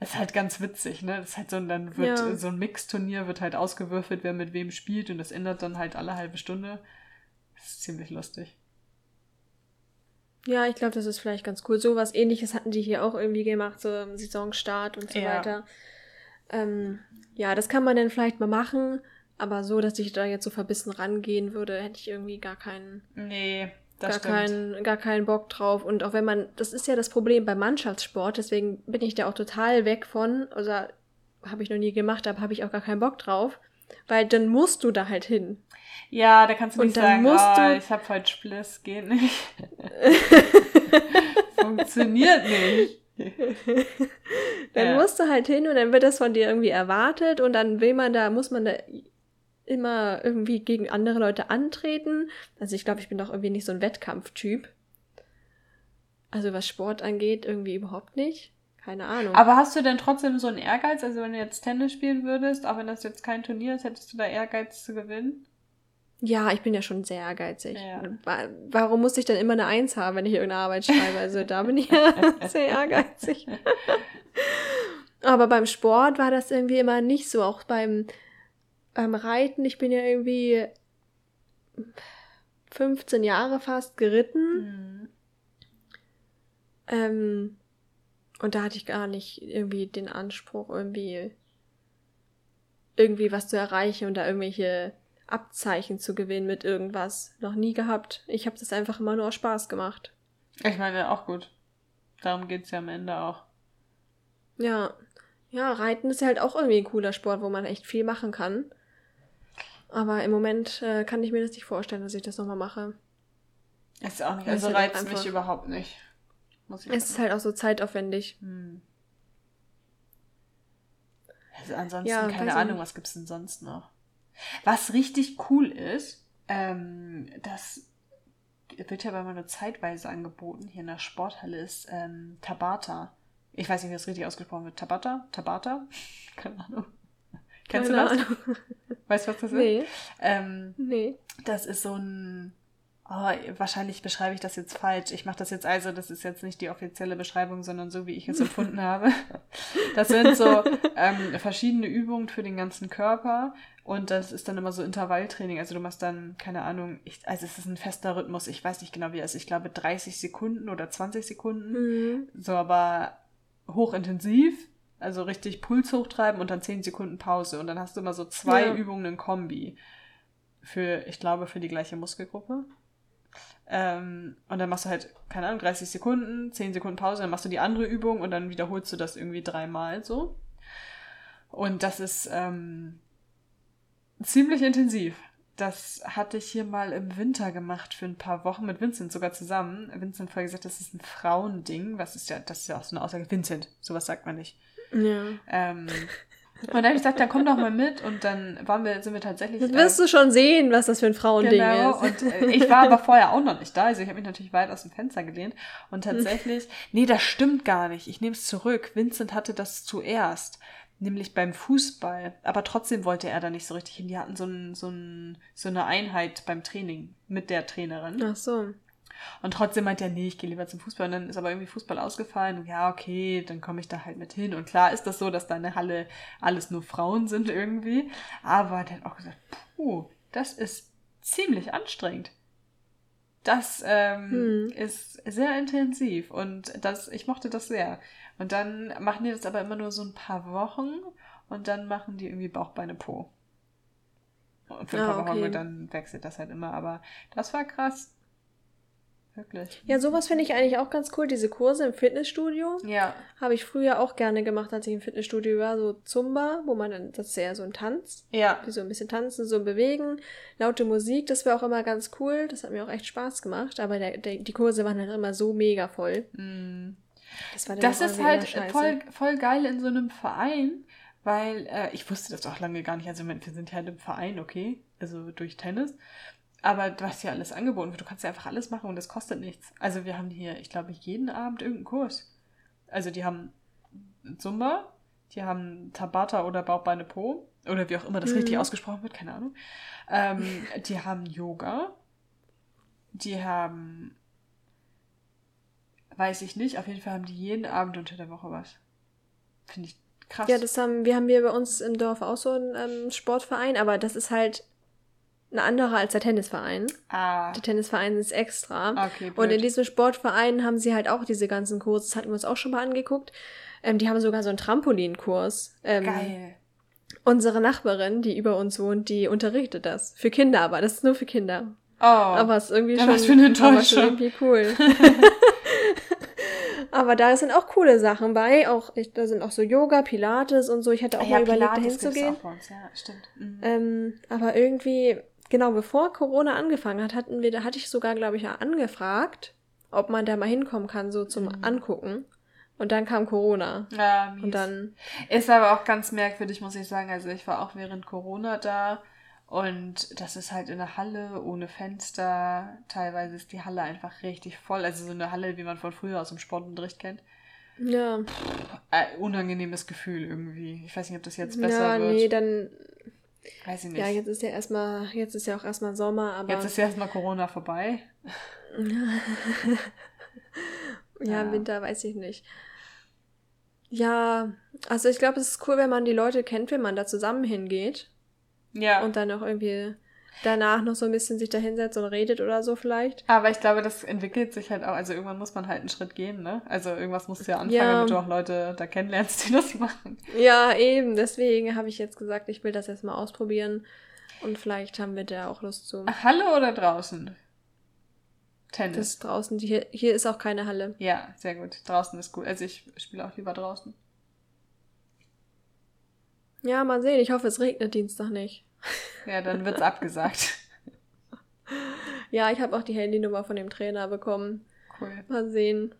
Ist halt ganz witzig, ne? Das ist halt so, und dann wird Ja. so ein Mixturnier wird halt ausgewürfelt, wer mit wem spielt und das ändert dann halt alle halbe Stunde. Das ist ziemlich lustig. Ja, ich glaube, das ist vielleicht ganz cool. So was ähnliches hatten die hier auch irgendwie gemacht, so im Saisonstart und so Ja. weiter. Ähm, ja, das kann man dann vielleicht mal machen, aber so, dass ich da jetzt so verbissen rangehen würde, hätte ich irgendwie gar keinen, Nee, gar das stimmt. keinen, gar keinen Bock drauf. Und auch wenn man, das ist ja das Problem beim Mannschaftssport, deswegen bin ich da auch total weg von, oder habe ich noch nie gemacht, aber habe ich auch gar keinen Bock drauf. Weil dann musst du da halt hin. Ja, da kannst du nicht sagen, musst oh, du- ich habe heute Spliss, geht nicht. Funktioniert nicht. Dann Ja. musst du halt hin und dann wird das von dir irgendwie erwartet und dann will man da, muss man da immer irgendwie gegen andere Leute antreten. Also ich glaube, ich bin doch irgendwie nicht so ein Wettkampftyp. Also was Sport angeht, irgendwie überhaupt nicht. Keine Ahnung. Aber hast du denn trotzdem so einen Ehrgeiz? Also wenn du jetzt Tennis spielen würdest, auch wenn das jetzt kein Turnier ist, hättest du da Ehrgeiz zu gewinnen? Ja, ich bin ja schon sehr ehrgeizig. Ja. Warum muss ich dann immer eine Eins haben, wenn ich irgendeine Arbeit schreibe? Also da bin ich ja sehr ehrgeizig. Aber beim Sport war das irgendwie immer nicht so. Auch beim, beim Reiten, ich bin ja irgendwie 15 Jahre fast geritten. Mhm. Ähm, und da hatte ich gar nicht irgendwie den Anspruch, irgendwie irgendwie was zu erreichen und da irgendwelche Abzeichen zu gewinnen mit irgendwas. Noch nie gehabt. Ich habe das einfach immer nur aus Spaß gemacht. Ich meine, auch gut. Darum geht es ja am Ende auch. Ja. Ja, Reiten ist halt auch irgendwie ein cooler Sport, wo man echt viel machen kann. Aber im Moment äh, kann ich mir das nicht vorstellen, dass ich das nochmal mache. Ist auch nicht. Also halt reizt mich überhaupt nicht. Es ist halt auch so zeitaufwendig. Hm. Also ansonsten, ja, keine Ahnung, was gibt es denn sonst noch? Was richtig cool ist, ähm, das wird ja aber immer nur zeitweise angeboten, hier in der Sporthalle ist ähm, Tabata. Ich weiß nicht, wie das richtig ausgesprochen wird. Tabata? Tabata? Keine Ahnung. Kennst Keine du das? Ahnung. Weißt du, was das nee. ist? Ähm, nee. Das ist so ein Oh, wahrscheinlich beschreibe ich das jetzt falsch. Ich mache das jetzt also, das ist jetzt nicht die offizielle Beschreibung, sondern so, wie ich es empfunden habe. Das sind so ähm, verschiedene Übungen für den ganzen Körper und das ist dann immer so Intervalltraining. Also du machst dann, keine Ahnung, ich, also es ist ein fester Rhythmus, ich weiß nicht genau, wie er ist. Ich glaube 30 Sekunden oder 20 Sekunden. Mhm. So, aber hochintensiv, also richtig Puls hochtreiben und dann 10 Sekunden Pause. Und dann hast du immer so zwei ja. Übungen in Kombi. Für, ich glaube, für die gleiche Muskelgruppe. Ähm, und dann machst du halt, keine Ahnung, 30 Sekunden, 10 Sekunden Pause, dann machst du die andere Übung und dann wiederholst du das irgendwie dreimal so. Und das ist ähm, ziemlich intensiv. Das hatte ich hier mal im Winter gemacht für ein paar Wochen mit Vincent sogar zusammen. Vincent hat vorher gesagt, das ist ein Frauending. Was ist ja, das ist ja auch so eine Aussage. Vincent, sowas sagt man nicht. Ja. Ähm, und dann habe ich gesagt, dann komm doch mal mit. Und dann waren wir, sind wir tatsächlich. Jetzt wirst äh, du schon sehen, was das für ein Frauending genau, ist. Und äh, ich war aber vorher auch noch nicht da. Also ich habe mich natürlich weit aus dem Fenster gelehnt. Und tatsächlich, nee, das stimmt gar nicht. Ich nehme es zurück. Vincent hatte das zuerst. Nämlich beim Fußball. Aber trotzdem wollte er da nicht so richtig hin. Die hatten so, ein, so, ein, so eine Einheit beim Training mit der Trainerin. Ach so. Und trotzdem meint er, nee, ich gehe lieber zum Fußball. Und dann ist aber irgendwie Fußball ausgefallen. Und ja, okay, dann komme ich da halt mit hin. Und klar ist das so, dass da in der Halle alles nur Frauen sind irgendwie. Aber der hat auch gesagt, puh, das ist ziemlich anstrengend. Das ähm, hm. ist sehr intensiv und das, ich mochte das sehr. Und dann machen die das aber immer nur so ein paar Wochen und dann machen die irgendwie Bauchbeine Po. Und für ein ah, paar Wochen und dann wechselt das halt immer. Aber das war krass. Wirklich. Ja, sowas finde ich eigentlich auch ganz cool, diese Kurse im Fitnessstudio. Ja. Habe ich früher auch gerne gemacht, als ich im Fitnessstudio war, so Zumba, wo man dann, das ist ja so ein Tanz. Ja. Wie so ein bisschen tanzen, so bewegen, laute Musik, das wäre auch immer ganz cool. Das hat mir auch echt Spaß gemacht, aber der, der, die Kurse waren halt immer so mega voll. Mm. Das, war das ist halt voll, voll geil in so einem Verein, weil äh, ich wusste das auch lange gar nicht. Also wir sind ja halt im Verein, okay, also durch Tennis. Aber du hast ja alles angeboten. Du kannst ja einfach alles machen und das kostet nichts. Also wir haben hier, ich glaube, jeden Abend irgendeinen Kurs. Also die haben Zumba, die haben Tabata oder Bauchbeine Po. Oder wie auch immer das mhm. richtig ausgesprochen wird, keine Ahnung. Ähm, die haben Yoga. Die haben, weiß ich nicht, auf jeden Fall haben die jeden Abend unter der Woche was. Finde ich krass. Ja, das haben wir haben wir bei uns im Dorf auch so einen ähm, Sportverein, aber das ist halt eine andere als der Tennisverein. Ah. Der Tennisverein ist extra. Okay, blöd. Und in diesem Sportverein haben sie halt auch diese ganzen Kurse, das hatten wir uns auch schon mal angeguckt. Ähm, die haben sogar so einen Trampolinkurs. Ähm, Geil. Unsere Nachbarin, die über uns wohnt, die unterrichtet das. Für Kinder aber, das ist nur für Kinder. Oh. Aber es ist irgendwie ja, schon, was für eine Enttäuschung. irgendwie cool. aber da sind auch coole Sachen bei. Auch, da sind auch so Yoga, Pilates und so. Ich hätte auch ah, ja, mal überlegt, dahin zu gehen. Ja, stimmt. Mhm. Ähm, aber irgendwie, genau, bevor Corona angefangen hat, hatten wir, da hatte ich sogar, glaube ich, angefragt, ob man da mal hinkommen kann, so zum mhm. Angucken. Und dann kam Corona. Ja, mies. Und dann. Ist aber auch ganz merkwürdig, muss ich sagen. Also ich war auch während Corona da und das ist halt in der Halle ohne Fenster. Teilweise ist die Halle einfach richtig voll. Also so eine Halle, wie man von früher aus dem Sportunterricht kennt. Ja. Pff, äh, unangenehmes Gefühl irgendwie. Ich weiß nicht, ob das jetzt besser ja, wird. Ja, nee, dann Weiß ich nicht. Ja, jetzt ist ja erstmal, jetzt ist ja auch erstmal Sommer, aber. Jetzt ist ja erstmal Corona vorbei. ja, ja, Winter weiß ich nicht. Ja, also ich glaube, es ist cool, wenn man die Leute kennt, wenn man da zusammen hingeht. Ja. Und dann auch irgendwie danach noch so ein bisschen sich da hinsetzt und redet oder so vielleicht. Aber ich glaube, das entwickelt sich halt auch. Also irgendwann muss man halt einen Schritt gehen, ne? Also irgendwas musst du ja anfangen, ja. damit du auch Leute da kennenlernst, die das machen. Ja, eben. Deswegen habe ich jetzt gesagt, ich will das jetzt mal ausprobieren. Und vielleicht haben wir da auch Lust zu. Halle oder draußen? Tennis. Das ist draußen. Hier, hier ist auch keine Halle. Ja, sehr gut. Draußen ist gut. Also ich spiele auch lieber draußen. Ja, mal sehen. Ich hoffe, es regnet Dienstag nicht. Ja, dann wird's abgesagt. Ja, ich habe auch die Handynummer von dem Trainer bekommen. Cool. Mal sehen.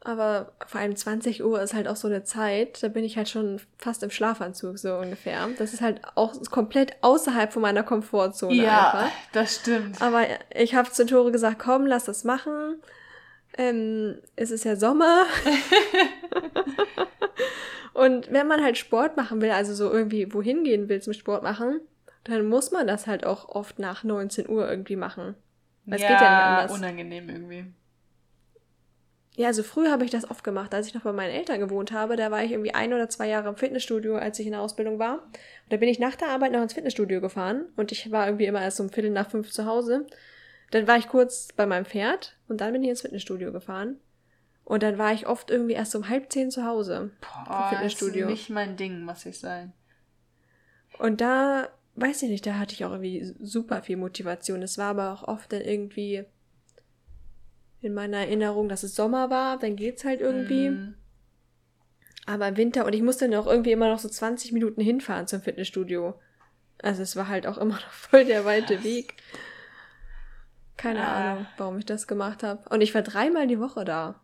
Aber vor allem 20 Uhr ist halt auch so eine Zeit, da bin ich halt schon fast im Schlafanzug so ungefähr. Das ist halt auch komplett außerhalb von meiner Komfortzone ja, einfach. das stimmt. Aber ich habe zu Tore gesagt, komm, lass das machen. Ähm, es ist ja Sommer. Und wenn man halt Sport machen will, also so irgendwie wohin gehen will zum Sport machen, dann muss man das halt auch oft nach 19 Uhr irgendwie machen. Das ja, geht ja nicht anders. unangenehm irgendwie. Ja, also früher habe ich das oft gemacht, als ich noch bei meinen Eltern gewohnt habe. Da war ich irgendwie ein oder zwei Jahre im Fitnessstudio, als ich in der Ausbildung war. Und da bin ich nach der Arbeit noch ins Fitnessstudio gefahren und ich war irgendwie immer erst um Viertel nach fünf zu Hause. Dann war ich kurz bei meinem Pferd und dann bin ich ins Fitnessstudio gefahren. Und dann war ich oft irgendwie erst um halb zehn zu Hause. Boah, Fitnessstudio. Das ist nicht mein Ding, muss ich sagen. Und da, weiß ich nicht, da hatte ich auch irgendwie super viel Motivation. Es war aber auch oft dann irgendwie in meiner Erinnerung, dass es Sommer war, dann geht's halt irgendwie. Mm. Aber Winter, und ich musste dann auch irgendwie immer noch so 20 Minuten hinfahren zum Fitnessstudio. Also es war halt auch immer noch voll der weite Weg. Keine ah. Ahnung, warum ich das gemacht habe. Und ich war dreimal die Woche da.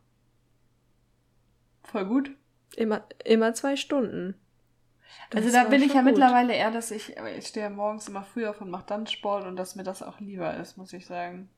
Voll gut. Immer, immer zwei Stunden. Das also da bin ich ja gut. mittlerweile eher, dass ich, ich stehe ja morgens immer früh auf und mache dann Sport und dass mir das auch lieber ist, muss ich sagen.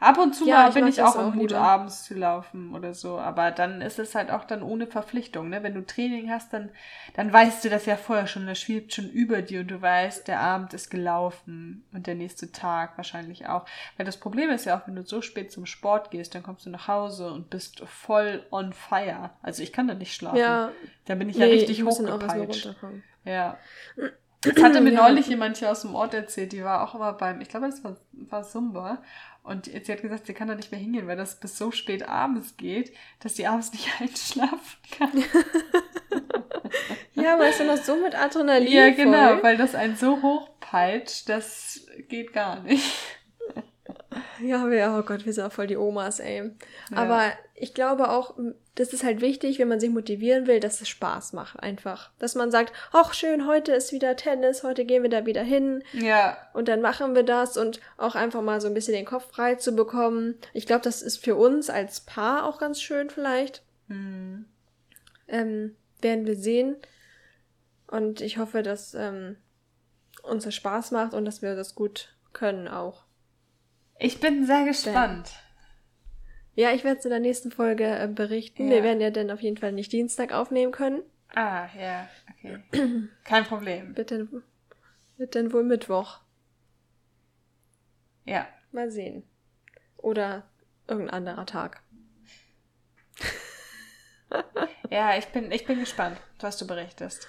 Ab und zu ja, mal bin ich auch im Mut, abends zu laufen oder so. Aber dann ist es halt auch dann ohne Verpflichtung. Ne? Wenn du Training hast, dann, dann weißt du das ja vorher schon. Das schwebt schon über dir und du weißt, der Abend ist gelaufen und der nächste Tag wahrscheinlich auch. Weil das Problem ist ja auch, wenn du so spät zum Sport gehst, dann kommst du nach Hause und bist voll on fire. Also ich kann da nicht schlafen. Ja. Da bin ich nee, ja richtig hochgepeitscht. Ja. Das hatte mir ja. neulich jemand hier aus dem Ort erzählt, die war auch immer beim, ich glaube, das war, war Sumba. Und sie hat gesagt, sie kann da nicht mehr hingehen, weil das bis so spät abends geht, dass sie abends nicht einschlafen kann. ja, weil es dann noch so mit Adrenalin Ja, genau, voll. weil das einen so hochpeitscht, das geht gar nicht. Ja, wir, oh Gott, wir sind auch voll die Omas, ey. Ja. Aber ich glaube auch, das ist halt wichtig, wenn man sich motivieren will, dass es Spaß macht einfach. Dass man sagt, ach schön, heute ist wieder Tennis, heute gehen wir da wieder hin. Ja. Und dann machen wir das und auch einfach mal so ein bisschen den Kopf frei zu bekommen. Ich glaube, das ist für uns als Paar auch ganz schön vielleicht. Mhm. Ähm, werden wir sehen. Und ich hoffe, dass ähm, uns das Spaß macht und dass wir das gut können auch. Ich bin sehr gespannt. Ja, ich werde es in der nächsten Folge äh, berichten. Ja. Wir werden ja dann auf jeden Fall nicht Dienstag aufnehmen können. Ah, ja, okay. Kein Problem. Wird dann, wird dann wohl Mittwoch. Ja. Mal sehen. Oder irgendein anderer Tag. ja, ich bin, ich bin gespannt, was du berichtest.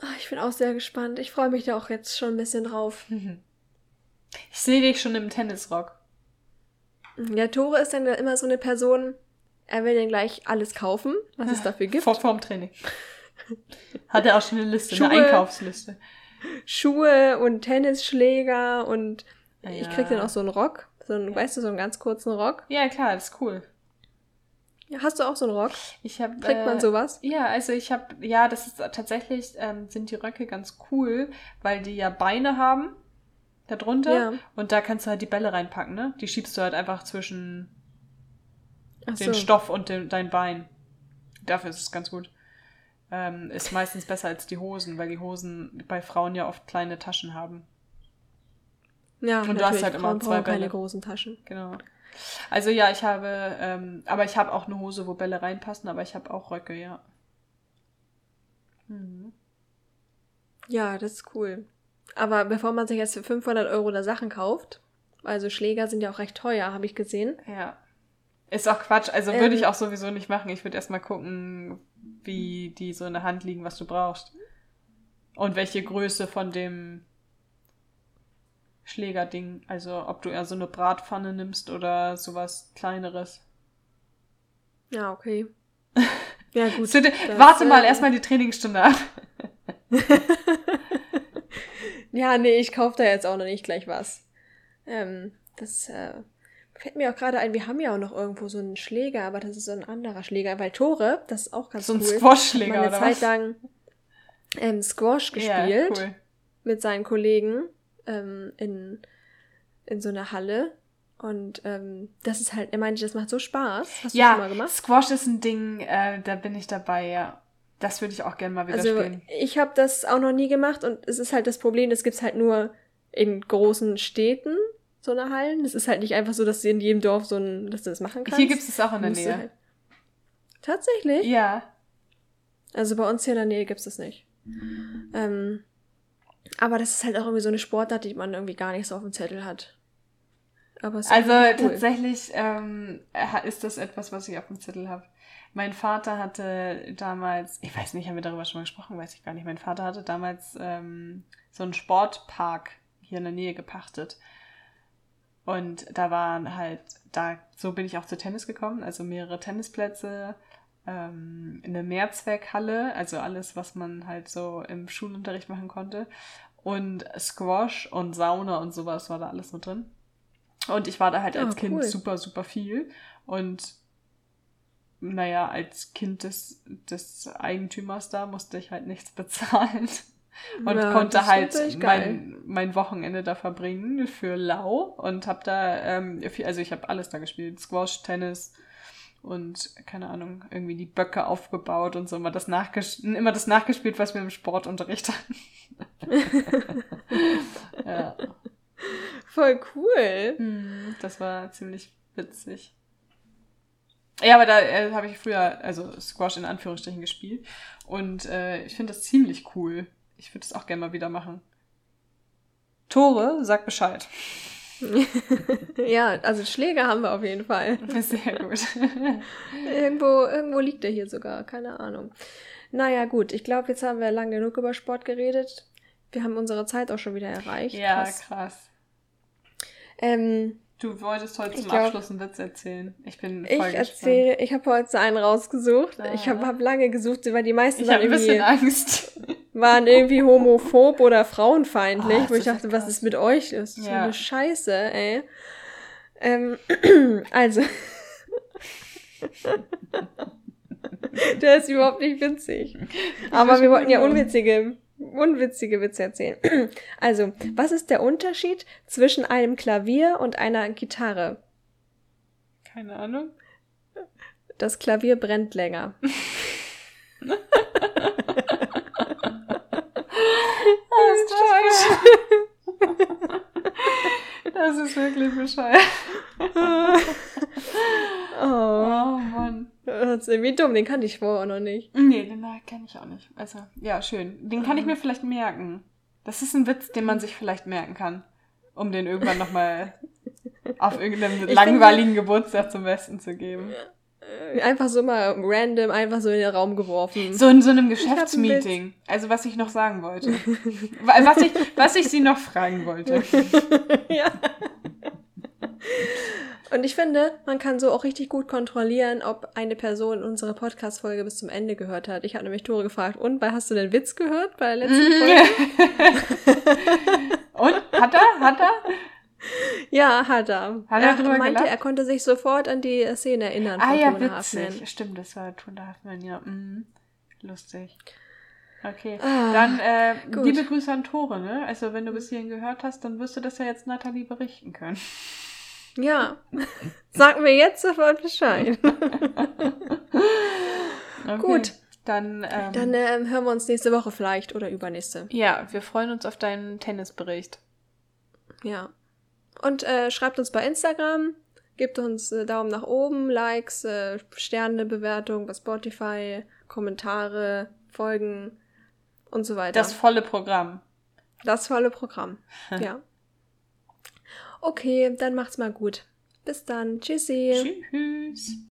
Ah, ich bin auch sehr gespannt. Ich freue mich da auch jetzt schon ein bisschen drauf. Ich sehe dich schon im Tennisrock. Ja, Tore ist dann immer so eine Person, er will dann gleich alles kaufen, was es dafür gibt. Vor vorm Training. Hat er auch schon eine Liste, Schuhe, eine Einkaufsliste. Schuhe und Tennisschläger und ja. ich krieg dann auch so einen Rock. So einen, ja. weißt du, so einen ganz kurzen Rock. Ja, klar, das ist cool. Hast du auch so einen Rock? Ich hab, Kriegt man äh, sowas? Ja, also ich habe, ja, das ist tatsächlich, ähm, sind die Röcke ganz cool, weil die ja Beine haben darunter. Ja. Und da kannst du halt die Bälle reinpacken, ne? Die schiebst du halt einfach zwischen Ach den so. Stoff und den, dein Bein. Dafür ist es ganz gut. Ähm, ist meistens besser als die Hosen, weil die Hosen bei Frauen ja oft kleine Taschen haben. Ja, und du hast halt immer zwei Bälle. keine großen Taschen. Genau. Also ja, ich habe, ähm, aber ich habe auch eine Hose, wo Bälle reinpassen, aber ich habe auch Röcke, ja. Mhm. Ja, das ist cool. Aber bevor man sich jetzt für 500 Euro da Sachen kauft, also Schläger sind ja auch recht teuer, habe ich gesehen. Ja. Ist auch Quatsch. Also ähm, würde ich auch sowieso nicht machen. Ich würde erstmal gucken, wie die so in der Hand liegen, was du brauchst. Und welche Größe von dem Schlägerding. Also ob du eher so eine Bratpfanne nimmst oder sowas kleineres. Ja, okay. Ja, gut. warte mal äh, erstmal die Trainingsstunde ab. ja, nee, ich kaufe da jetzt auch noch nicht gleich was. Ähm, das äh, fällt mir auch gerade ein, wir haben ja auch noch irgendwo so einen Schläger, aber das ist so ein anderer Schläger, weil Tore, das ist auch ganz so cool. So ein Squash-Schläger, oder eine Zeit was? lang ähm, Squash gespielt ja, cool. mit seinen Kollegen ähm, in, in so einer Halle. Und ähm, das ist halt, er meinte, das macht so Spaß. Hast du ja, schon mal gemacht? Squash ist ein Ding, äh, da bin ich dabei, ja. Das würde ich auch gerne mal wieder also, spielen. Ich habe das auch noch nie gemacht und es ist halt das Problem, das gibt's halt nur in großen Städten, so eine Hallen. Das ist halt nicht einfach so, dass du in jedem Dorf so ein, dass du das machen kannst. Hier gibt es auch in der Nähe. Halt Tatsächlich? Ja. Also bei uns hier in der Nähe gibt es das nicht. Ähm, aber das ist halt auch irgendwie so eine Sportart, die man irgendwie gar nicht so auf dem Zettel hat. also cool. tatsächlich ähm, ist das etwas, was ich auf dem Zettel habe. Mein Vater hatte damals, ich weiß nicht, haben wir darüber schon mal gesprochen, weiß ich gar nicht. Mein Vater hatte damals ähm, so einen Sportpark hier in der Nähe gepachtet. Und da waren halt, da, so bin ich auch zu Tennis gekommen, also mehrere Tennisplätze, ähm, eine Mehrzweckhalle, also alles, was man halt so im Schulunterricht machen konnte. Und Squash und Sauna und sowas war da alles mit drin. Und ich war da halt als oh, Kind super, super viel. Und naja, als Kind des, des Eigentümers da musste ich halt nichts bezahlen. Und ja, konnte halt mein, mein Wochenende da verbringen für Lau und hab da, ähm, also ich habe alles da gespielt. Squash, Tennis, und keine Ahnung, irgendwie die Böcke aufgebaut und so immer das, nachges immer das nachgespielt, was wir im Sportunterricht hatten. ja. Voll cool. Hm, das war ziemlich witzig. Ja, aber da äh, habe ich früher, also Squash in Anführungsstrichen gespielt. Und äh, ich finde das ziemlich cool. Ich würde es auch gerne mal wieder machen. Tore, sag Bescheid. ja, also Schläger haben wir auf jeden Fall. Sehr gut. irgendwo, irgendwo liegt er hier sogar, keine Ahnung. Naja, gut, ich glaube, jetzt haben wir lang genug über Sport geredet. Wir haben unsere Zeit auch schon wieder erreicht. Ja, krass. krass. Ähm, Du wolltest heute zum glaub, Abschluss einen Witz erzählen. Ich bin voll Ich erzähle, ich habe heute einen rausgesucht. Ah. Ich habe hab lange gesucht, weil die meisten ich waren ein bisschen Angst. waren irgendwie homophob oder frauenfeindlich, oh, wo ich dachte, was ist mit euch? Das ist ja. so eine Scheiße, ey. Ähm, also. Der ist überhaupt nicht witzig. Aber wir wollten ja unwitzige unwitzige Witze erzählen. Also, was ist der Unterschied zwischen einem Klavier und einer Gitarre? Keine Ahnung. Das Klavier brennt länger. das ist scheiße. Das ist wirklich bescheuert. oh. oh Mann. Das ist irgendwie dumm, den kannte ich vorher noch nicht. Nee, den kenne ich auch nicht. Also, ja, schön. Den kann ich mir vielleicht merken. Das ist ein Witz, den man sich vielleicht merken kann, um den irgendwann nochmal auf irgendeinem langweiligen Geburtstag zum Besten zu geben. Einfach so mal random, einfach so in den Raum geworfen. So in so einem Geschäftsmeeting. Also was ich noch sagen wollte. was, ich, was ich sie noch fragen wollte. ja. Und ich finde, man kann so auch richtig gut kontrollieren, ob eine Person unsere Podcast-Folge bis zum Ende gehört hat. Ich habe nämlich Tore gefragt, und hast du den Witz gehört bei der letzten Folge? und? Hat er? Hat er? Ja, hat er. Hat er, er meinte, er konnte sich sofort an die Szene erinnern. Ah ja, Tuna witzig. Stimmt, das war Tuna Halfman, ja. Mhm. Lustig. Okay, ah, dann äh, liebe Grüße an Tore, ne? Also wenn du bis hierhin gehört hast, dann wirst du das ja jetzt Nathalie berichten können. Ja, sag mir jetzt sofort Bescheid. okay. Gut. Dann, ähm, dann ähm, hören wir uns nächste Woche vielleicht oder übernächste. Ja, wir freuen uns auf deinen Tennisbericht. Ja. Und äh, schreibt uns bei Instagram, gebt uns äh, Daumen nach oben, Likes, äh, Sterne, Bewertung bei Spotify, Kommentare, Folgen und so weiter. Das volle Programm. Das volle Programm, ja. Okay, dann macht's mal gut. Bis dann. Tschüssi. Tschüss.